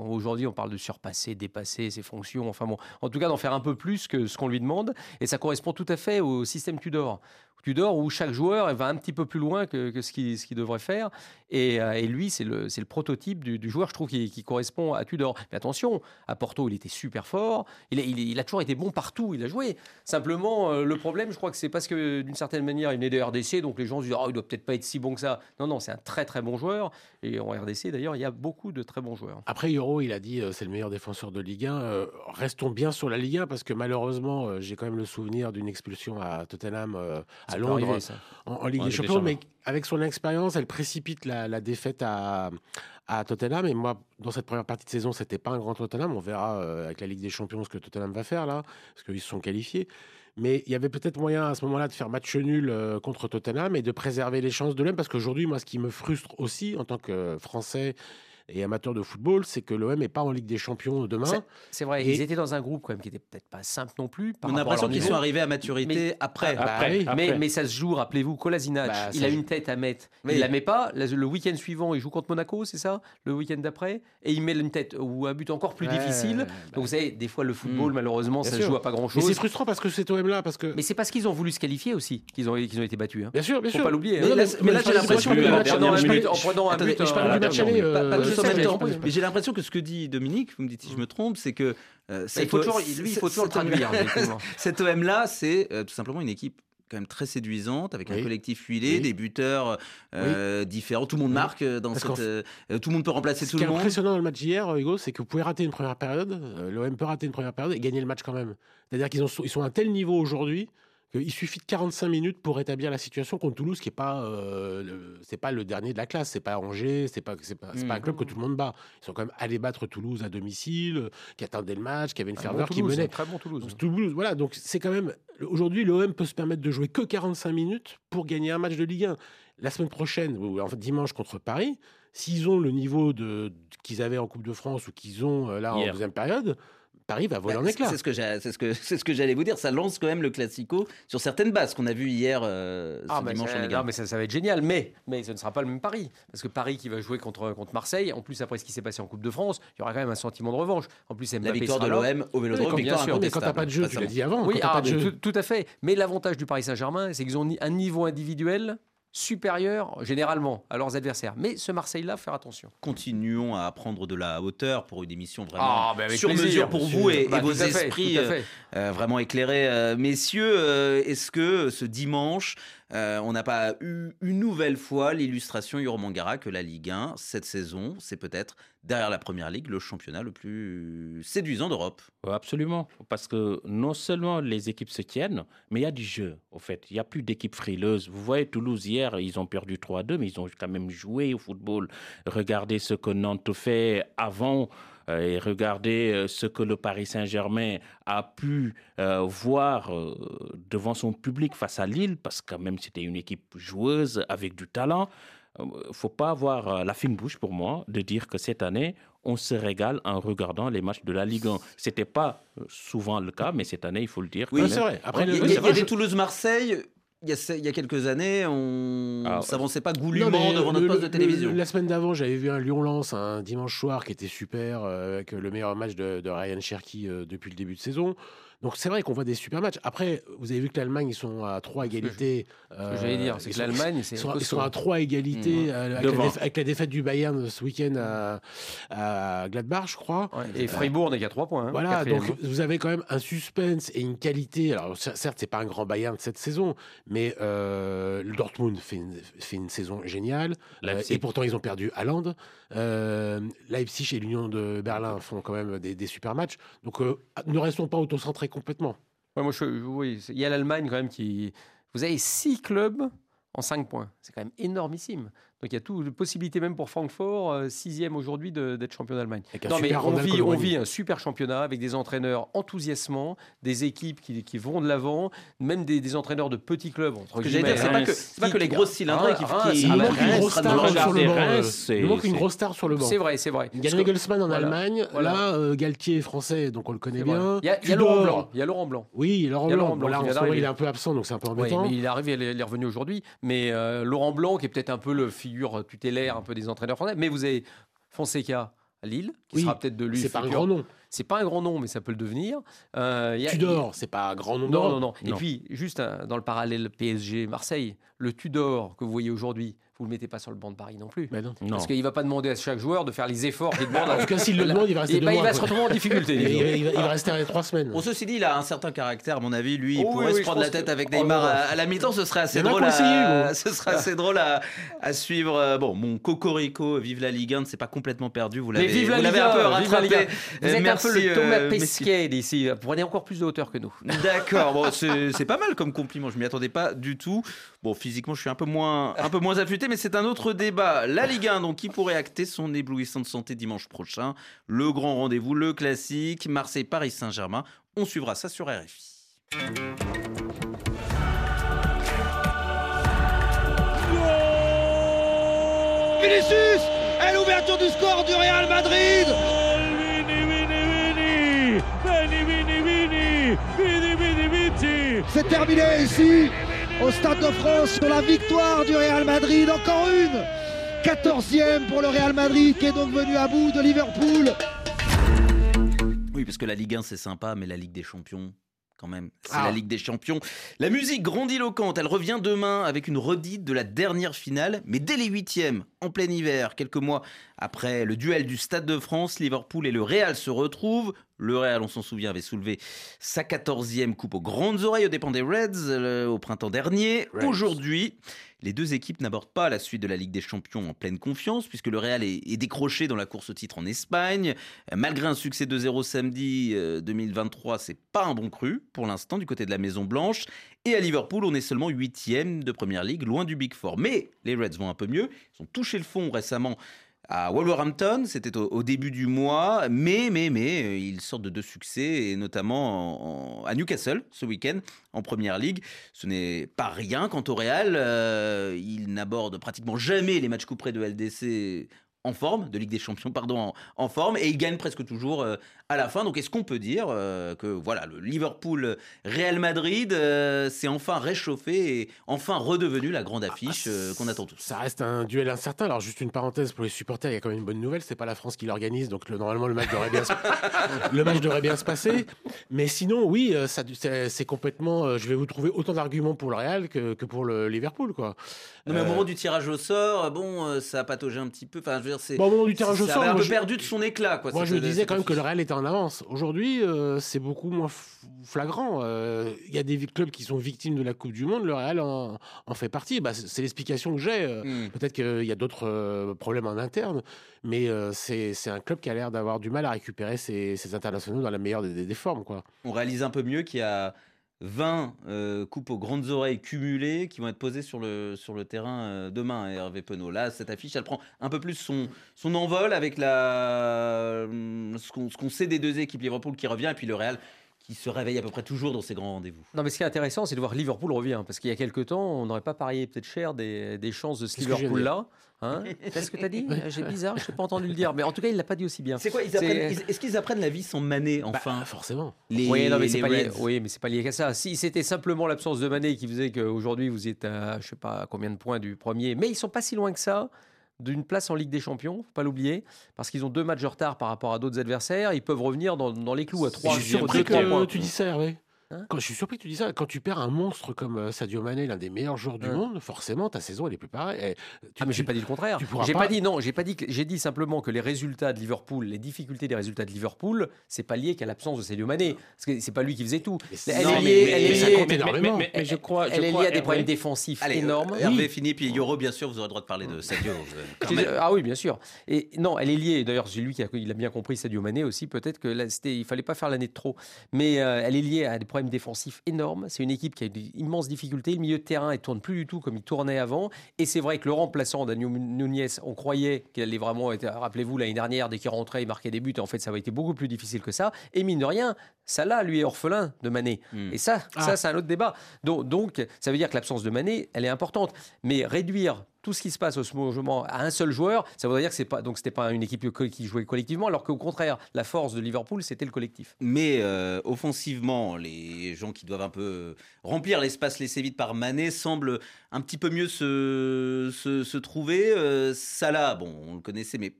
aujourd'hui, on parle de surpasser, dépasser ses fonctions. Enfin bon, en tout cas, d'en faire un peu plus que ce qu'on lui demande. Et ça correspond tout à fait au système Tudor. Tudor où chaque joueur va un petit peu plus loin que, ce qu'il devrait faire. Et, euh, lui, c'est le, prototype du, joueur, je trouve, qui, correspond à Tudor. Mais attention, à Porto, il était super fort. Il, il, a toujours été bon partout. Il a joué. Simplement, euh, le problème, je crois que c'est parce que d'une certaine manière, il venait de RDC, donc les gens se disent oh, il doit peut-être pas être si bon que ça. Non, non, c'est un très très bon joueur. Et en RDC, d'ailleurs, il y a beaucoup de très bons joueurs. Après, Euro, il a dit euh, c'est le meilleur défenseur de Ligue 1. restons bien sur la Ligue 1 parce que malheureusement, j'ai quand même le souvenir d'une expulsion à Tottenham à Londres en, Ligue des Champions, mais avec son expérience, elle précipite la, défaite à, à, Tottenham. Et moi, dans cette première partie de saison, c'était pas un grand Tottenham. On verra euh, avec la Ligue des Champions ce que Tottenham va faire là, parce qu'ils se sont qualifiés. Mais il y avait peut-être moyen à ce moment-là de faire match nul euh, contre Tottenham et de préserver les chances de l'OM, parce qu'aujourd'hui, moi, ce qui me frustre aussi en tant que Français et amateur de football, c'est que l'OM n'est pas en Ligue des Champions demain. C'est vrai, ils étaient dans un groupe quand même qui n'était peut-être pas simple non plus. On a l'impression qu'ils sont arrivés à maturité après. Mais, Mais, ça se joue, rappelez-vous, Kolasinac, bah, il a une tête à mettre. Il la met pas. Le week-end suivant, il joue contre Monaco, c'est ça Le week-end d'après Et il met une tête ou un but encore plus difficile. Donc vous savez, des fois, le football, hmm. malheureusement, ça ne joue à pas grand-chose. Mais c'est frustrant parce que cet OM-là. Parce que... Mais c'est parce qu'ils ont voulu se qualifier aussi qu'ils ont, qu'ils ont été battus. Hein. Bien sûr, bien sûr. Faut pas l'oublier. Mais, là, j'ai l'impression en prenant un but. Je parle du match aller j'ai l'impression que ce que dit Dominique, vous me dites si je me trompe, c'est que euh, il faut toujours, lui, il faut toujours le traduire. Cet OM-là, c'est euh, tout simplement une équipe quand même très séduisante, avec un collectif huilé, des buteurs euh, différents. Tout le monde marque dans cette. tout le monde peut remplacer tout le monde. Ce qui est impressionnant dans le match d'hier, Hugo, c'est que vous pouvez rater une première période, l'OM peut rater une première période et gagner le match quand même. C'est-à-dire qu'ils ils sont à un tel niveau aujourd'hui il suffit de 45 minutes pour rétablir la situation contre Toulouse, qui n'est pas, euh, c'est pas le dernier de la classe. C'est pas Angers, c'est pas, c'est pas, pas, un club que tout le monde bat. Ils sont quand même allés battre Toulouse à domicile, qui attendaient le match, qui avait une ferveur qui menait. Très bon Toulouse. Toulouse, voilà. Donc c'est quand même aujourd'hui l'OM peut se permettre de jouer que 45 minutes pour gagner un match de Ligue 1. La semaine prochaine, ou en fait dimanche contre Paris, s'ils ont le niveau de qu'ils avaient en Coupe de France ou qu'ils ont euh, là en deuxième période Paris va voler bah, en éclats. C'est ce que c'est ce que c'est ce que j'allais vous dire. Ça lance quand même le classico sur certaines bases qu'on a vu hier euh, ce ah, dimanche en Non, mais ça, ça, va être génial. Mais mais ce ne sera pas le même Paris parce que Paris qui va jouer contre contre Marseille. En plus après ce qui s'est passé en Coupe de France, il y aura quand même un sentiment de revanche. En plus la victoire de l'OM au Vélodrome, bien sûr. Mais quand t'as pas de jeu, tu l'as dit avant. Oui, ah, tout à fait. Mais l'avantage du Paris Saint-Germain, c'est qu'ils ont un niveau individuel supérieurs généralement à leurs adversaires. Mais ce Marseille-là, faire attention. Continuons à prendre de la hauteur pour une émission vraiment ah, sur mesure pour vous et, bah, vos esprits euh, euh, vraiment éclairés. Euh, messieurs, est-ce que ce dimanche, on n'a pas eu une nouvelle fois l'illustration Mangara que la Ligue 1, cette saison, c'est peut-être derrière la Première Ligue, le championnat le plus séduisant d'Europe. Absolument, parce que non seulement les équipes se tiennent, mais il y a du jeu, au fait. Il n'y a plus d'équipes frileuses. Vous voyez, Toulouse, hier, ils ont perdu 3-2, mais ils ont quand même joué au football. Regardez ce que Nantes fait avant euh, et regardez euh, ce que le Paris Saint-Germain a pu euh, voir devant son public face à Lille, parce que quand même c'était une équipe joueuse avec du talent. Il ne faut pas avoir euh, la fine bouche pour moi de dire que cette année, on se régale en regardant les matchs de la Ligue 1. Ce n'était pas euh, souvent le cas, mais cette année, il faut le dire. Oui, c'est vrai. Après, il y, a, des Toulouse-Marseille. Il y, a, il y, a, quelques années, on ne s'avançait pas goulûment devant notre poste de télévision. la semaine d'avant, j'avais vu un Lyon-Lens un dimanche soir qui était super, euh, avec le meilleur match de, de Ryan Cherky depuis le début de saison. Donc c'est vrai qu'on voit des super matchs. Après, vous avez vu que l'Allemagne, ils sont à trois égalités. Ce que, j'allais dire, c'est que l'Allemagne, ils, ils, sont à trois égalités mmh. euh, avec, la défaite du Bayern ce week-end à, Gladbach, je crois. et Fribourg n'est qu'à trois points. Hein, voilà, donc vous avez quand même un suspense et une qualité. Alors certes, c'est pas un grand Bayern cette saison, mais euh, le Dortmund fait une, fait une saison géniale. Euh, et pourtant, ils ont perdu à Land. Leipzig et l'Union de Berlin font quand même des, des super matchs. Donc ne restons pas autocentrés complètement. moi, je, oui, il y a l'Allemagne quand même qui. Vous avez six clubs en cinq points. C'est quand même énormissime. Donc il y a toute possibilité même pour Francfort, euh, sixième aujourd'hui, d'être champion d'Allemagne. Non mais on vit, on vit, un super championnat avec des entraîneurs enthousiasmants, des équipes qui, qui vont de l'avant, même des, des, entraîneurs de petits clubs. Entre guillemets, c'est pas, que, pas que les grosses cylindres qui, qui, Il manque une grosse star sur le banc. Il manque une grosse star sur le banc. C'est vrai, c'est vrai. Il y a Nagelsmann en Allemagne. Là, euh, Galtier français, donc on le connaît bien. Il y a Laurent Blanc. Il y a Laurent Blanc. Oui, Laurent Blanc. Là, en ce moment, il est un peu absent, donc c'est un peu embêtant. Il est arrivé, il est revenu aujourd'hui. Mais euh, Laurent Blanc, qui est peut-être un peu le figure tutélaire un peu des entraîneurs français. Mais vous avez Fonseca à Lille, qui sera peut-être de lui. C'est pas un grand nom. C'est pas un grand nom, mais ça peut le devenir. Euh, Tudor, c'est pas un grand nom. Non, non, non, Et puis, juste euh, dans le parallèle PSG-Marseille, le Tudor que vous voyez aujourd'hui, vous le mettez pas sur le banc de Paris non plus. Mais non. Parce qu'il va pas demander à chaque joueur de faire les efforts qu'il demande. En tout cas, s'il le demande, il va rester Et deux bah, il va se retrouver en difficulté. Il, va- il va, il va rester trois semaines. Bon, ceci dit, il a un certain caractère, à mon avis. Lui, il Oh, pourrait oui, se prendre la tête que- avec Oh, Neymar à, à la mi-temps. Ce serait assez y drôle. À, ce serait assez drôle à, à suivre. Euh, Bon, mon cocorico, vive la Ligue 1, ne s'est pas complètement perdu. Vous Mais l'avez vive la vous l'avez un peu rattrapé. Merci, peu le Thomas euh. Pesquet d'ici. Vous prenez encore plus de hauteur que nous. D'accord, bon, c'est pas mal comme compliment, je m'y attendais pas du tout. Bon, physiquement, je suis un peu moins, un peu moins affûté, mais c'est un autre débat. La Ligue 1, donc, qui pourrait acter son éblouissante santé dimanche prochain? Le grand rendez-vous, le classique, Marseille-Paris Saint-Germain. On suivra ça sur RFI. Vinicius et l'ouverture du score du Real Madrid C'est terminé ici, au Stade de France, sur la victoire du Real Madrid. Encore une 14e pour le Real Madrid qui est donc venu à bout de Liverpool. Oui, parce que la Ligue 1, c'est sympa, mais la Ligue des Champions, quand même, c'est Ah. la Ligue des Champions. La musique grandiloquente, elle revient demain avec une redite de la dernière finale, mais dès les huitièmes, en plein hiver, quelques mois après le duel du Stade de France, Liverpool et le Real se retrouvent. Le Real, on s'en souvient, avait soulevé sa quatorzième coupe aux grandes oreilles aux dépens des Reds euh, au printemps dernier. Reds. Aujourd'hui, les deux équipes n'abordent pas la suite de la Ligue des Champions en pleine confiance, puisque le Real est, décroché dans la course au titre en Espagne. Euh, Malgré un succès 2-0 samedi euh, 2023, c'est pas un bon cru pour l'instant du côté de la Maison Blanche. Et à Liverpool, on est seulement huitième de Première Ligue, loin du Big Four. Mais les Reds vont un peu mieux. Ils ont touché le fond récemment à Wolverhampton, c'était au, début du mois, mais, mais, mais, euh, ils sortent de deux succès, et notamment en- en- à Newcastle ce week-end, en Première Ligue. Ce n'est pas rien quant au Real, euh, il n'aborde pratiquement jamais les matchs couperés de LDC en forme, de Ligue des Champions, pardon, en, en forme, et il gagne presque toujours euh, à la fin. Donc est-ce qu'on peut dire euh, que voilà, le Liverpool-Real Madrid euh, s'est enfin réchauffé et enfin redevenu la grande affiche euh, qu'on attend tous? Ça reste un duel incertain. Alors, juste une parenthèse pour les supporters, il y a quand même une bonne nouvelle. C'est pas la France qui l'organise, donc le- normalement le match devrait bien se... le match devrait bien se passer. Mais sinon, oui, euh, ça, c'est, complètement. euh, Je vais vous trouver autant d'arguments pour le Real que, que pour le Liverpool, quoi. Non, mais au Euh, moment du tirage au sort, bon, euh, ça a pataugé un petit peu. Enfin, je veux dire, c'est. Bon, au moment du tirage au sort, un peu je- perdu de son éclat, quoi. Moi, je disais quand même que le. Real était en avance. Aujourd'hui, euh, c'est beaucoup moins flagrant. Euh, Il y a des clubs qui sont victimes de la Coupe du Monde. Le Real en, en fait partie. Bah, c'est l'explication que j'ai. Euh, Hmm. Peut-être qu'il y a d'autres problèmes en interne, mais c'est c'est un club qui a l'air d'avoir du mal à récupérer ses, ses internationaux dans la meilleure des, des- des formes. Quoi. On réalise un peu mieux qu'il y a 20 euh, coupes aux grandes oreilles cumulées qui vont être posées sur le, sur le terrain euh, demain, Hervé Penaud. Là, cette affiche, elle prend un peu plus son, son envol avec la, hum, ce qu'on ce qu'on sait des deux équipes, Liverpool qui revient et puis le Real qui se réveille à peu près toujours dans ses grands rendez-vous. Non, mais ce qui est intéressant, c'est de voir Liverpool revient. Parce qu'il y a quelques temps, on n'aurait pas parié peut-être cher des, des chances de ce Liverpool-là. Hein Qu'est-ce que tu as dit? J'ai bizarre, je n'ai pas entendu le dire. Mais en tout cas, il ne l'a pas dit aussi bien. C'est quoi C'est- Est-ce qu'ils apprennent la vie sans Mané enfin? Bah, forcément. les, oui, non, mais c'est pas lié. Oui, mais c'est pas lié qu'à ça. Si c'était simplement l'absence de Mané qui faisait qu'aujourd'hui vous êtes à je sais pas combien de points du premier, mais ils sont pas si loin que ça d'une place en Ligue des Champions, faut pas l'oublier, parce qu'ils ont deux matchs de retard par rapport à d'autres adversaires. Ils peuvent revenir dans, dans les clous à trois je suis sur surpris deux, trois que points. tu dis ça, Hervé. Hein quand, je suis surpris que tu dis ça. Quand tu perds un monstre comme euh, Sadio Mané, l'un des meilleurs joueurs du Hein. monde, forcément, ta saison, elle est plus pareille. Et tu- Ah mais j'ai pas dit le contraire. J'ai pas- pas... dit non. J'ai pas dit. que- J'ai dit simplement que les résultats de Liverpool, les difficultés des résultats de Liverpool, c'est pas lié qu'à l'absence de Sadio Mané, parce que c'est pas lui qui faisait tout. Mais Elle Non, est liée, mais- elle mais est ça liée- compte énormément. mais- mais je crois- je elle est liée à des Hervé- problèmes défensifs Allez, énormes. euh, Hervé finit, puis Yoro, bien sûr, vous aurez le droit de parler de Sadio. euh, quand Je- même. Ah oui, bien sûr. Et non, elle est liée. D'ailleurs, c'est lui qui a, il a bien compris Sadio Mané aussi. Peut-être que là, il fallait pas faire l'année de trop. Mais euh, elle est liée à des problèmes défensifs énormes. C'est une équipe qui a d'immenses difficultés. Le milieu de terrain, il tourne plus du tout comme il tournait avant. Et c'est vrai que le remplaçant Daniel Nunez, on croyait qu'il allait vraiment être. Rappelez-vous l'année dernière, dès qu'il rentrait, il marquait des buts. Et en fait, ça avait été beaucoup plus difficile que ça. Et mine de rien, Salah, lui, est orphelin de Mané. Hmm. Et ça, Ah. ça, c'est un autre débat. Donc, donc, ça veut dire que l'absence de Mané, elle est importante. Mais réduire tout ce qui se passe au ce moment à un seul joueur, ça voudrait dire que c'est pas donc c'était pas une équipe qui jouait collectivement, alors qu'au contraire, la force de Liverpool, c'était le collectif. Mais euh, offensivement, les gens qui doivent un peu remplir l'espace laissé vide par Mané semblent un petit peu mieux se, se, se trouver. Euh, Salah, bon, on le connaissait, mais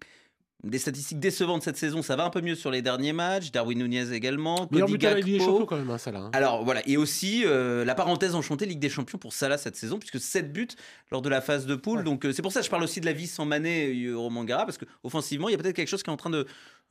des statistiques décevantes cette saison. Ça va un peu mieux sur les derniers matchs. Darwin Nunez également. Mais Cody Gakpo. Ligue des Champions quand même, hein, Salah. Hein. Alors voilà, et aussi euh, la parenthèse enchantée Ligue des Champions pour Salah cette saison, puisque 7 buts lors de la phase de poule. Donc euh, c'est pour ça que je parle aussi de la vie sans Mané au Mangara, parce qu'offensivement, il y a peut-être quelque chose qui est en train de,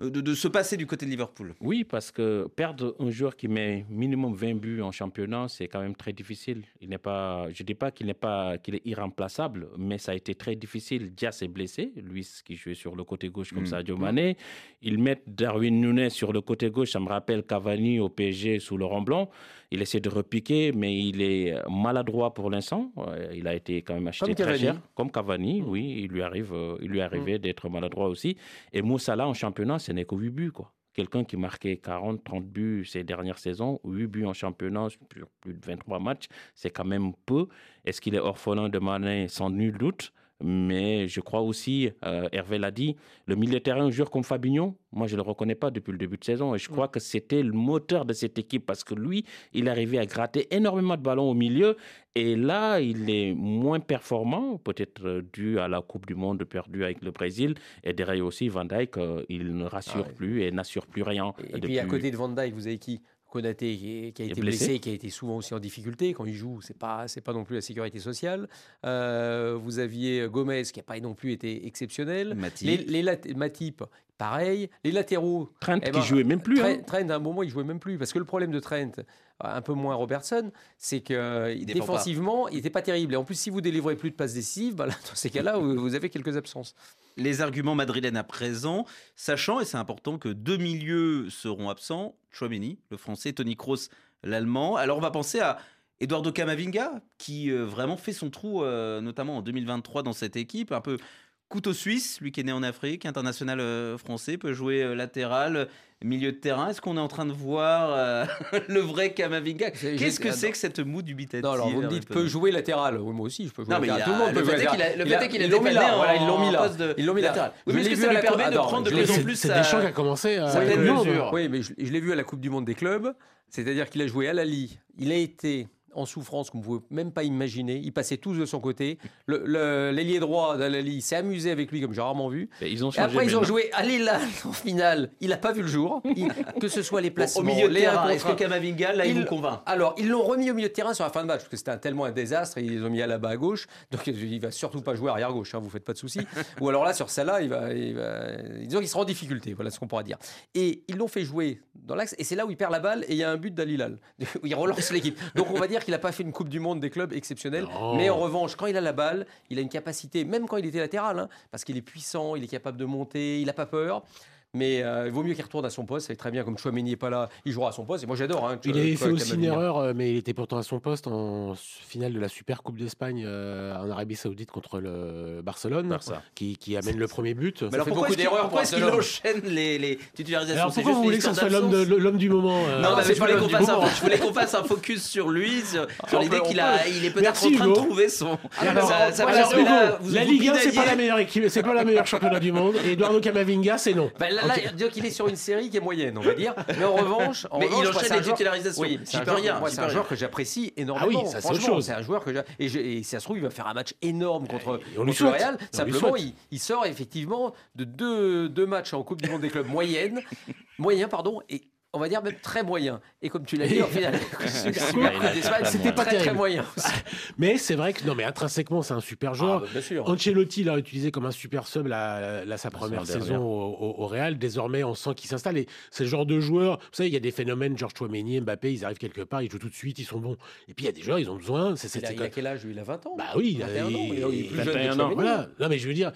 de, se passer du côté de Liverpool. Oui, parce que perdre un joueur qui met minimum 20 buts en championnat, c'est quand même très difficile. Il n'est pas, je ne dis pas qu'il n'est pas qu'il est irremplaçable, mais ça a été très difficile. Diaz est blessé, lui qui jouait sur le côté gauche comme mm. Sadio Mané. Ils mettent Darwin Nunes sur le côté gauche, ça me rappelle Cavani au PSG sous Laurent Blanc. Il essaie de repiquer, mais il est maladroit pour l'instant. Euh, il a été quand même acheté très cher, comme Cavani. Mm. Oui, il lui arrive, euh, il lui mm. d'être maladroit aussi. Et Moussala en championnat, ce n'est qu'au 8 buts, quoi. Quelqu'un qui marquait 40, 30 buts ces dernières saisons, 8 buts en championnat sur plus de 23 matchs, c'est quand même peu. Est-ce qu'il est orphelin de Mané? Sans nul doute. Mais je crois aussi, euh, Hervé l'a dit, le milieu de terrain, un joueur comme Fabinho, moi je ne le reconnais pas depuis le début de saison. Et je crois que c'était le moteur de cette équipe parce que lui, il arrivait à gratter énormément de ballons au milieu. Et là, il est moins performant, peut-être euh, dû à la Coupe du Monde perdue avec le Brésil. Et derrière aussi, Van Dijk, euh, il ne rassure ah plus et n'assure plus rien. Et, puis à côté de Van Dijk, vous avez qui? Konaté qui, a été blessé. qui a été souvent aussi en difficulté. Quand il joue, c'est pas c'est pas non plus la sécurité sociale. Euh, vous aviez Gomez qui n'a pas non plus été exceptionnel. Matip. Les, les Matip, pareil. Les latéraux. Trent eh qui ben, jouait même plus. Trent, hein. Trent, à un moment, il jouait même plus parce que le problème de Trent, un peu moins Robertson, c'est que euh, défensivement, il n'était pas terrible. Et en plus, si vous délivrez plus de passes décisives, bah dans ces cas-là, vous avez quelques absences les arguments madrilènes à présent, sachant, et c'est important, que deux milieux seront absents, Chouameni, le français, Tony Kroos, l'allemand. Alors on va penser à Eduardo Camavinga, qui euh, vraiment fait son trou, euh, notamment en 2023 dans cette équipe, un peu couteau suisse, lui qui est né en Afrique, international euh, français, peut jouer latéral, milieu de terrain. Est-ce qu'on est en train de voir euh, le vrai Kamavinga? Qu'est-ce que c'est que cette moue dubitative Non, alors vous me dites peut jouer latéral. Oui, moi aussi, je peux jouer latéral. Tout le monde peut jouer latéral. Le fait est qu'il a été là. Voilà, ils l'ont mis là. Ils l'ont mis latéral. Oui, mais est-ce que ça lui permet de prendre de plus en plus C'est Deschamps qui a commencé à pleine mesure? Oui, mais je l'ai vu à la Coupe du Monde des clubs. C'est-à-dire qu'il a joué à la Ligue. Il a été en souffrance qu'on ne pouvait même pas imaginer. Ils passaient tous de son côté. L'ailier droit d'Alali s'est amusé avec lui comme j'ai rarement vu. Et, ils ont après, ils ont joué à Lila en finale. Il n'a pas vu le jour. que ce soit les placements, au milieu de terrain, est-ce que Kamavinga, là, il, vous convainc Alors, ils l'ont remis au milieu de terrain sur la fin de match parce que c'était tellement un désastre. Ils les ont mis à la bas à gauche. Donc, il va surtout pas jouer arrière gauche. Hein, vous faites pas de soucis. Ou alors là, sur celle-là, il va, il va, disons qu'il sera en difficulté. Voilà ce qu'on pourra dire. Et ils l'ont fait jouer dans l'axe. Et c'est là où il perd la balle et il y a un but d'Alilal. Où il relance l'équipe. Donc, on va dire qu'il n'a pas fait une Coupe du monde des clubs exceptionnels. Mais en revanche, quand il a la balle, il a une capacité, même quand il était latéral, hein, parce qu'il est puissant, il est capable de monter, il n'a pas peur. Mais euh, il vaut mieux qu'il retourne à son poste. C'est très bien, comme Chouameni n'est pas là, il jouera à son poste. Et moi, j'adore. Hein, il avait fait aussi une erreur, euh, mais il était pourtant à son poste en finale de la Super Coupe d'Espagne euh, en Arabie Saoudite contre le Barcelone, qui, qui, amène le premier but. Mais alors pourquoi beaucoup d'erreurs Pourquoi est-ce qu'il enchaîne les, les titularisations? Alors pourquoi vous voulez que ce soit l'homme du moment Non, mais je voulais qu'on fasse, un focus sur lui, sur, l'idée qu'il il est peut-être en train de trouver son. La Ligue 1, c'est pas la meilleure équipe, c'est pas la meilleure championnat du monde. Et Eduardo Camavinga, c'est non. Bah, là, dire qu'il est sur une série qui est moyenne, on va dire. Mais en revanche, mais il enchaîne les titularisations. Oui, c'est un, rien, c'est un joueur que j'apprécie énormément. Ah oui, ça c'est chose. C'est un joueur que et, et, ça se trouve, il va faire un match énorme contre, le Real. Simplement, il, sort effectivement de deux, deux matchs en Coupe du Monde des clubs moyenne, moyen pardon, et on va dire même très moyen. Et comme tu l'as dit, en final, c'était pas très, très moyen. Mais c'est vrai que non, mais intrinsèquement, c'est un super joueur. Ah, bah, Ancelotti l'a utilisé comme un super sub là, sa première saison au, Real. Désormais, on sent qu'il s'installe. Et c'est le genre de joueur. Vous savez, il y a des phénomènes, Georges Chouameni, Mbappé, ils arrivent quelque part, ils jouent tout de suite, ils sont bons. Et puis il y a des joueurs, ils ont besoin. C'est, il, a, il a quel âge Il a 20 ans? Bah oui, il, a, il, plus jeune ans. Voilà. Non, mais je veux dire,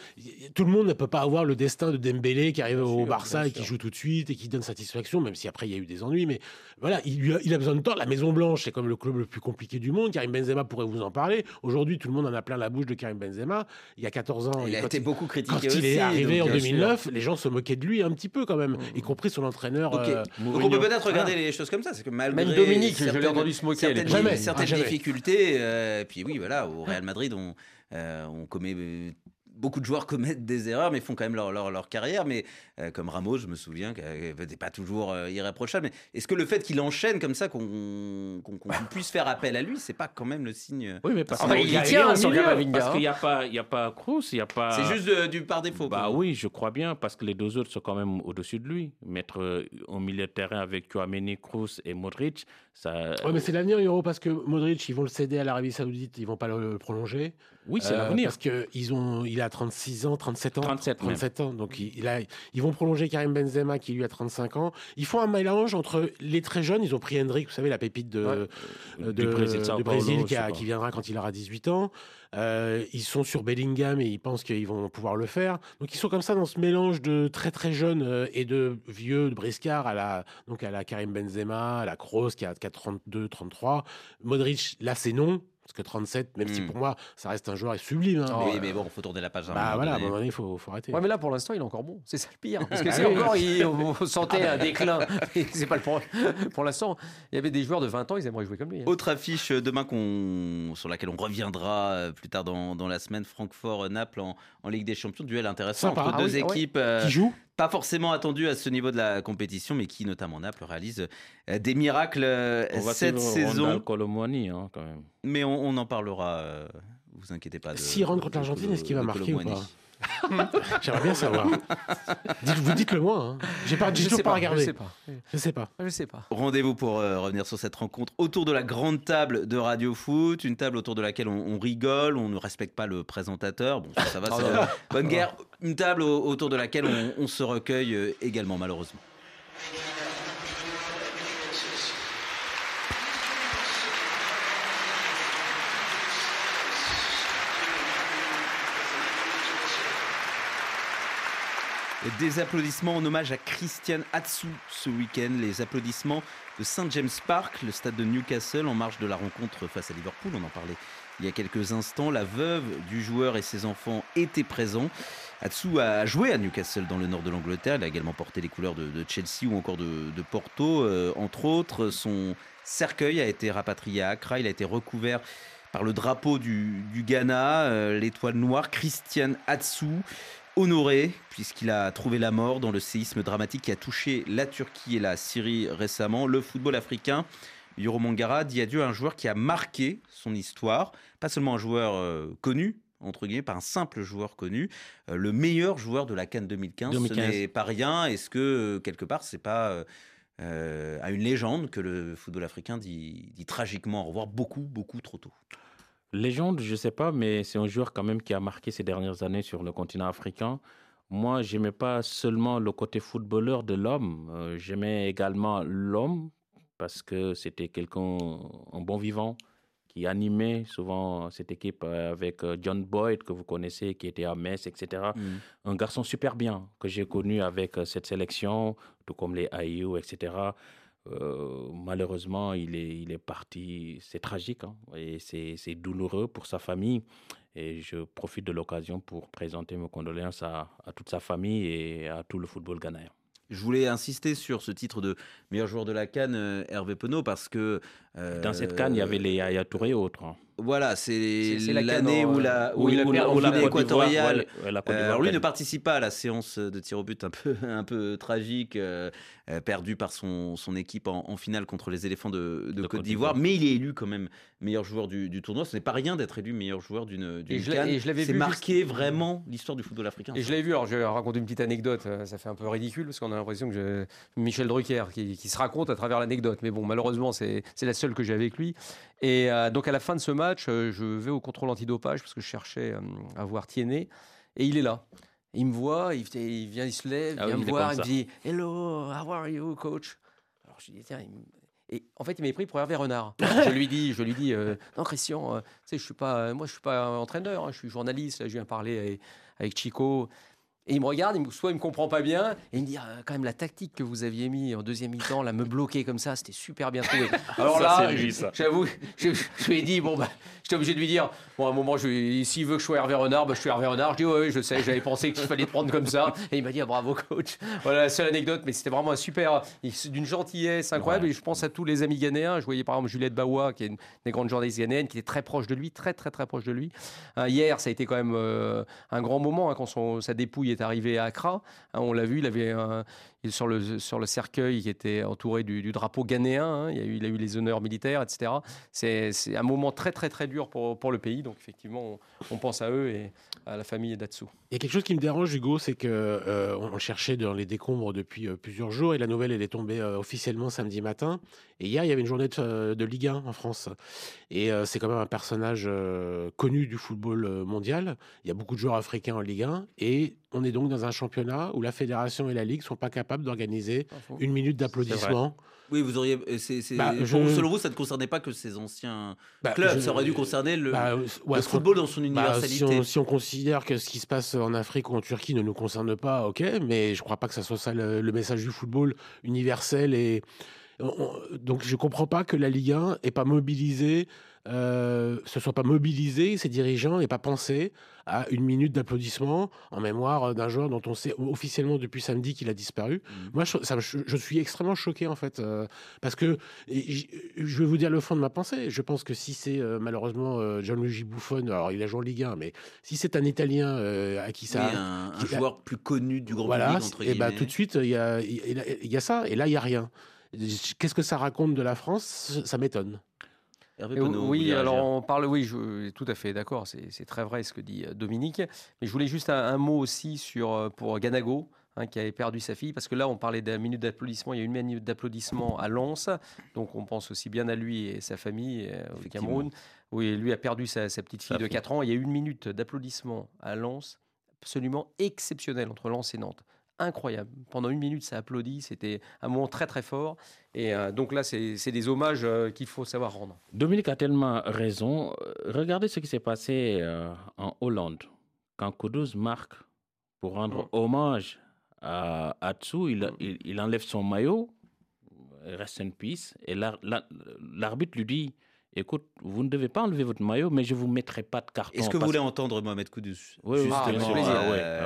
tout le monde ne peut pas avoir le destin de Dembélé qui arrive au Barça et qui joue tout de suite et qui donne satisfaction, même si après il y a eu des ennuis. Mais voilà, il, a, il a besoin de temps. La Maison Blanche, c'est comme le club le plus compliqué du monde. Karim Benzema pourrait vous en parler. Aujourd'hui, tout le monde en a plein la bouche de Karim Benzema. Il y a 14 ans, il, a été beaucoup critiqué. Quand il est arrivé en 2009, les gens se moquaient de lui un petit peu quand même, y compris son entraîneur. Euh, Donc on peut peut-être regarder les choses comme ça. C'est que malgré même Dominique, je l'ai entendu se moquer. Certaines, jamais, certaines difficultés. Euh, puis oui, voilà, au Real Madrid, on, euh, on commet beaucoup de joueurs commettent des erreurs, mais font quand même leur, leur, carrière. Mais euh, comme Ramos, je me souviens qu'elle n'était pas toujours euh, irréprochable. Mais est-ce que le fait qu'il enchaîne comme ça, qu'on puisse faire appel à lui, c'est pas quand même le signe Oui, mais parce qu'il y a tient Parce qu'il n'y a pas, il y a pas Cruz, il y a pas. C'est juste du par défaut. Bah oui, je crois bien, parce que les deux autres sont quand même au-dessus de lui. Mettre euh, au milieu de terrain avec Chouameni, Cruz et Modric, ça. Oui, mais c'est l'avenir Euro parce que Modric, ils vont le céder à l'Arabie Saoudite, ils vont pas le prolonger. Oui, c'est l'avenir. Parce qu'ils ont, il a 36 ans, 37 ans. 37, 37 ans. Donc il, a, ils vont prolonger Karim Benzema qui lui a 35 ans. Ils font un mélange entre les très jeunes. Ils ont pris Hendrik, vous savez, la pépite de, euh, de, du Brésil, Brésil qui, qui, viendra quand il aura 18 ans. Euh, ils sont sur Bellingham et ils pensent qu'ils vont pouvoir le faire. Donc ils sont comme ça dans ce mélange de très très jeunes euh, et de vieux, de briscard à la, donc à la Karim Benzema, à la Kroos qui a, qui a 32, 33. Modric, là c'est non. Parce que 37, même si hmm. pour moi, ça reste un joueur sublime. Hein, oui, mais bon, il faut tourner la page. Bah voilà, à un moment donné, il faut, faut, arrêter. Ouais, mais là, pour l'instant, il est encore bon. C'est ça le pire. Parce que c'est encore, il, on sentait un déclin. c'est pas le problème. Pour l'instant, il y avait des joueurs de 20 ans, ils aimeraient jouer comme lui. Hein. Autre affiche euh, demain sur laquelle on reviendra euh, plus tard dans, dans la semaine Francfort-Naples en, en, Ligue des Champions. Duel intéressant entre ah deux équipes. Euh, qui jouent pas forcément attendu à ce niveau de la compétition, mais qui, notamment Naples, réalise euh, des miracles euh, cette saison. Hein, quand même. Mais on, en parlera, euh, vous inquiétez pas. S'il rentre contre l'Argentine, est-ce qu'il va marquer ou pas? J'aimerais bien savoir. vous dites-le moi. Hein. J'ai pas, toujours pas, regardé. Je sais pas. Je sais pas. Je sais pas. Rendez-vous pour euh, revenir sur cette rencontre autour de la grande table de Radio Foot, une table autour de laquelle on, rigole, on ne respecte pas le présentateur. Bon, ça, va, c'est bonne guerre. Une table autour de laquelle on, on se recueille euh, également, malheureusement. Des applaudissements en hommage à Christian Atsu ce week-end. Les applaudissements de St. James Park, le stade de Newcastle, en marge de la rencontre face à Liverpool. On en parlait il y a quelques instants. La veuve du joueur et ses enfants étaient présents. Atsu a joué à Newcastle dans le nord de l'Angleterre. Il a également porté les couleurs de, Chelsea ou encore de, Porto, euh, entre autres. Son cercueil a été rapatrié à Accra. Il a été recouvert par le drapeau du, Ghana, euh, l'étoile noire, Christian Atsu honoré puisqu'il a trouvé la mort dans le séisme dramatique qui a touché la Turquie et la Syrie récemment. Le football africain, Yoro Mangara dit adieu à un joueur qui a marqué son histoire, pas seulement un joueur euh, connu, entre guillemets, pas un simple joueur connu, euh, le meilleur joueur de la Cannes 2015. 2015. Ce n'est pas rien. Est-ce que euh, quelque part, c'est pas à une légende que le football africain dit, dit tragiquement au revoir beaucoup, beaucoup trop tôt? Légende, je ne sais pas, mais c'est un joueur quand même qui a marqué ces dernières années sur le continent africain. Moi, j'aimais pas seulement le côté footballeur de l'homme, euh, j'aimais également l'homme parce que c'était quelqu'un, un bon vivant, qui animait souvent cette équipe euh, avec euh, John Boyd, que vous connaissez, qui était à Metz, etc. Mm. Un garçon super bien que j'ai connu avec cette sélection, tout comme les AIU, etc. Euh, malheureusement, il est, il est parti. C'est tragique hein, et c'est douloureux pour sa famille. Et je profite de l'occasion pour présenter mes condoléances à, à, toute sa famille et à tout le football ghanéen. Je voulais insister sur ce titre de meilleur joueur de la Cannes, euh, Hervé Penaud, parce que. Dans cette Cannes, il y avait les Yaya Touré et autres. Hein. Voilà, c'est l'année où la, où, il la équatoriale. alors lui ne participe pas à la séance de tir au but un peu, un peu tragique, euh, euh, perdue par son, son équipe en, finale contre les éléphants de, de, Côte d'Ivoire. Mais il est élu quand même meilleur joueur du, du tournoi. Ce n'est pas rien d'être élu meilleur joueur d'une canne. C'est marqué vraiment l'histoire du football africain. Et je l'avais vu, alors je vais raconter une petite anecdote. Euh, ça fait un peu ridicule parce qu'on a l'impression que Michel Drucker qui, qui, se raconte à travers l'anecdote. Mais bon, malheureusement, c'est la seule que j'ai avec lui. Et donc à la fin de ce match, euh, je vais au contrôle antidopage parce que je cherchais euh, à voir Tiennet. Et il est là. Il me voit, il, vient, il se lève, ah il vient me voir, il me dit Hello, how are you, coach? Alors je dis Tiens, et en fait, il m'a pris pour Hervé Renard. je lui dis, je lui dis, euh, non Christian, tu sais, je suis pas, moi je suis pas entraîneur, hein, je suis journaliste. je viens parler avec, avec Chico. Et il me regarde, il soit il me comprend pas bien, et il me dit ah, quand même la tactique que vous aviez mis en deuxième mi-temps, là, me bloquer comme ça, c'était super bien trouvé. Alors là, j'avoue, je, lui ai dit bon bah, J'étais obligé de lui dire, bon, à un moment, s'il veut que je sois Hervé Renard, bah, je suis Hervé Renard. Je dis, oui, je sais, j'avais pensé qu'il fallait te prendre comme ça. Et il m'a dit, ah, bravo, coach. Voilà la seule anecdote, mais c'était vraiment un super, d'une gentillesse incroyable. Et je pense à tous les amis ghanéens. Je voyais par exemple Juliette Bawa, qui est une des grandes journalistes ghanéennes, qui était très proche de lui, très, très, très proche de lui. Euh, hier, ça a été quand même euh, un grand moment hein, quand son, sa dépouille est arrivée à Accra. Hein, on l'a vu, il avait sur le, sur le cercueil qui était entouré du, drapeau ghanéen. Hein. il, a eu, il les honneurs militaires, etc. C'est un moment très, très, très dur pour, pour le pays. Donc, effectivement, on, pense à eux et à la famille d'Atsu. Il y a quelque chose qui me dérange, Hugo, c'est qu'on euh, cherchait dans les décombres depuis euh, plusieurs jours et la nouvelle, elle est tombée euh, officiellement samedi matin. Et hier, il y avait une journée de, de Ligue 1 en France. Et c'est quand même un personnage connu du football mondial. Il y a beaucoup de joueurs africains en Ligue 1. Et on est donc dans un championnat où la fédération et la Ligue ne sont pas capables d'organiser une minute d'applaudissement. Oui, vous auriez. Bah, selon vous, ça ne concernait pas que ces anciens bah, clubs. ça aurait dû concerner le, bah, football dans son universalité. Si on, considère que ce qui se passe en Afrique ou en Turquie ne nous concerne pas, ok. Mais je ne crois pas que ça soit ça le, le message du football universel et donc je ne comprends pas que la Ligue 1 n'ait pas mobilisé, euh, se soit pas mobilisé, ses dirigeants n'aient pas pensé à une minute d'applaudissement en mémoire d'un joueur dont on sait officiellement depuis samedi qu'il a disparu. Mmh. Moi, je, ça, je, suis extrêmement choqué en fait, euh, parce que je vais vous dire le fond de ma pensée. Je pense que si c'est euh, malheureusement euh, Gianluigi Buffon, alors il a joué en Ligue 1, mais si c'est un Italien à qui ça, un, un joueur plus connu du grand voilà, public, et ben tout de suite il y a, y a ça, et là il y a rien. Qu'est-ce que ça raconte de la France? Ça m'étonne. Oui, alors on parle, oui, je, tout à fait d'accord, c'est très vrai ce que dit euh, Dominique. Mais je voulais juste un, mot aussi sur, euh, pour Ganago, hein, qui avait perdu sa fille, parce que là on parlait d'un minute d'applaudissement, il y a une minute d'applaudissement à Lens, donc on pense aussi bien à lui et sa famille euh, au Cameroun. Oui, lui a perdu sa, petite fille de 4 ans, il y a une minute d'applaudissement à Lens, absolument exceptionnel entre Lens et Nantes incroyable. Pendant une minute, ça applaudit. C'était un moment très très fort. Et euh, donc là, c'est des hommages euh, qu'il faut savoir rendre. Dominique a tellement raison. Regardez ce qui s'est passé euh, en Hollande. Quand Kudus marque pour rendre mm. hommage à Atsu, il, il, enlève son maillot, reste in peace, et l'arbitre lui dit écoute, vous ne devez pas enlever votre maillot, mais je ne vous mettrai pas de carton. Est-ce que vous voulez entendre Mohamed Kudus? Oui, oui, avec plaisir.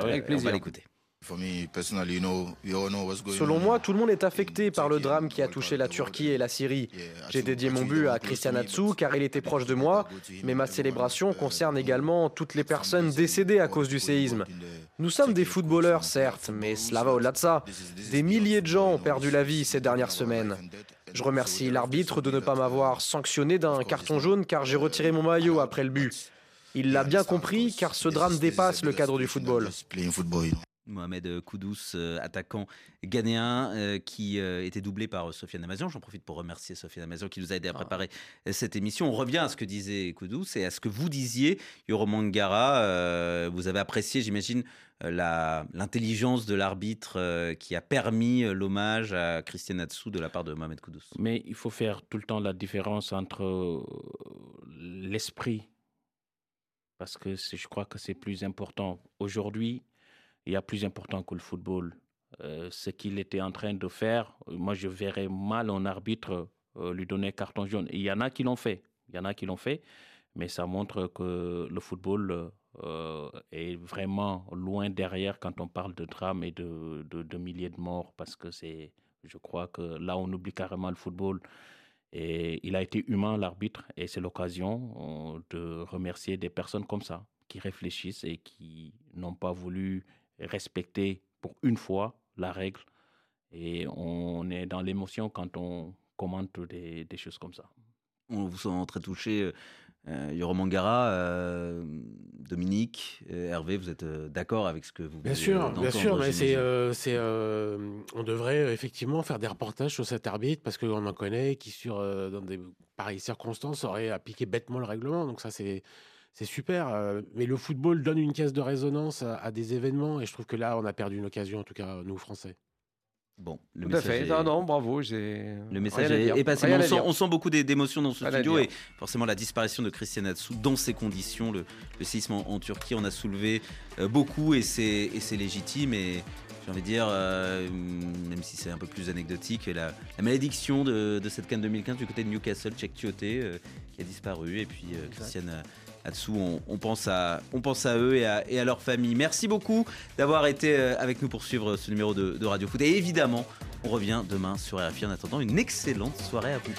avec plaisir. On va l'écouter. Selon moi, tout le monde est affecté par le drame qui a touché la Turquie et la Syrie. J'ai dédié mon but à Christian Atsu car il était proche de moi, mais ma célébration concerne également toutes les personnes décédées à cause du séisme. Nous sommes des footballeurs, certes, mais cela va au-delà de ça. Des milliers de gens ont perdu la vie ces dernières semaines. Je remercie l'arbitre de ne pas m'avoir sanctionné d'un carton jaune car j'ai retiré mon maillot après le but. Il l'a bien compris car ce drame dépasse le cadre du football. Mohamed Koudous, euh, attaquant ghanéen, euh, qui euh, était doublé par Sofiane Amazian. J'en profite pour remercier Sofiane Amazian qui nous a aidé à ah. préparer cette émission. On revient à ce que disait Koudous et à ce que vous disiez, Yoro Mangara. vous avez apprécié, j'imagine, l'intelligence de l'arbitre qui a permis l'hommage à Christian Atsu de la part de Mohamed Koudous. Mais il faut faire tout le temps la différence entre l'esprit, parce que je crois que c'est plus important. Aujourd'hui, il y a plus important que le football. Euh, ce qu'il était en train de faire, moi je verrais mal un arbitre euh, lui donner carton jaune. il y en a qui l'ont fait, il y en a qui l'ont fait, mais ça montre que le football euh, est vraiment loin derrière quand on parle de drame et de, de, milliers de morts, parce que c'est, je crois que là on oublie carrément le football. Et il a été humain, l'arbitre, et c'est l'occasion de remercier des personnes comme ça, qui réfléchissent et qui n'ont pas voulu respecter pour une fois la règle. Et on est dans l'émotion quand on commente des, des, choses comme ça. On vous sent très touché. Euh, Yoro Mangara, euh, Dominique, euh, Hervé, vous êtes euh, d'accord avec ce que vous Bien sûr, bien sûr, mais c'est, c'est, on devrait effectivement faire des reportages sur cet arbitre parce qu'on en connaît qui, sur, dans des pareilles circonstances, aurait appliqué bêtement le règlement. Donc ça, c'est, c'est super. Euh, mais le football donne une caisse de résonance à, des événements et je trouve que là, on a forcément une occasion, en tout cas, nous, Français. Bon, le Tout message. Est... Non, bravo. Le message est, passé. On sent, beaucoup d'émotions dans ce studio et forcément la disparition de Christian Atsu dans ces conditions, le, séisme en, Turquie, on a soulevé euh, beaucoup et c'est légitime. Et j'ai envie de dire, même si c'est un peu plus anecdotique, la, malédiction de, cette Cannes 2015 du côté de Newcastle, Cheikh Tioté, qui a disparu, et puis Christiane là-dessous, on, pense à, on pense à eux et à, leur famille. Merci beaucoup d'avoir été euh, avec nous pour suivre ce numéro de, de Radio Foot. Et évidemment, on revient demain sur RFI en attendant une excellente soirée à vous.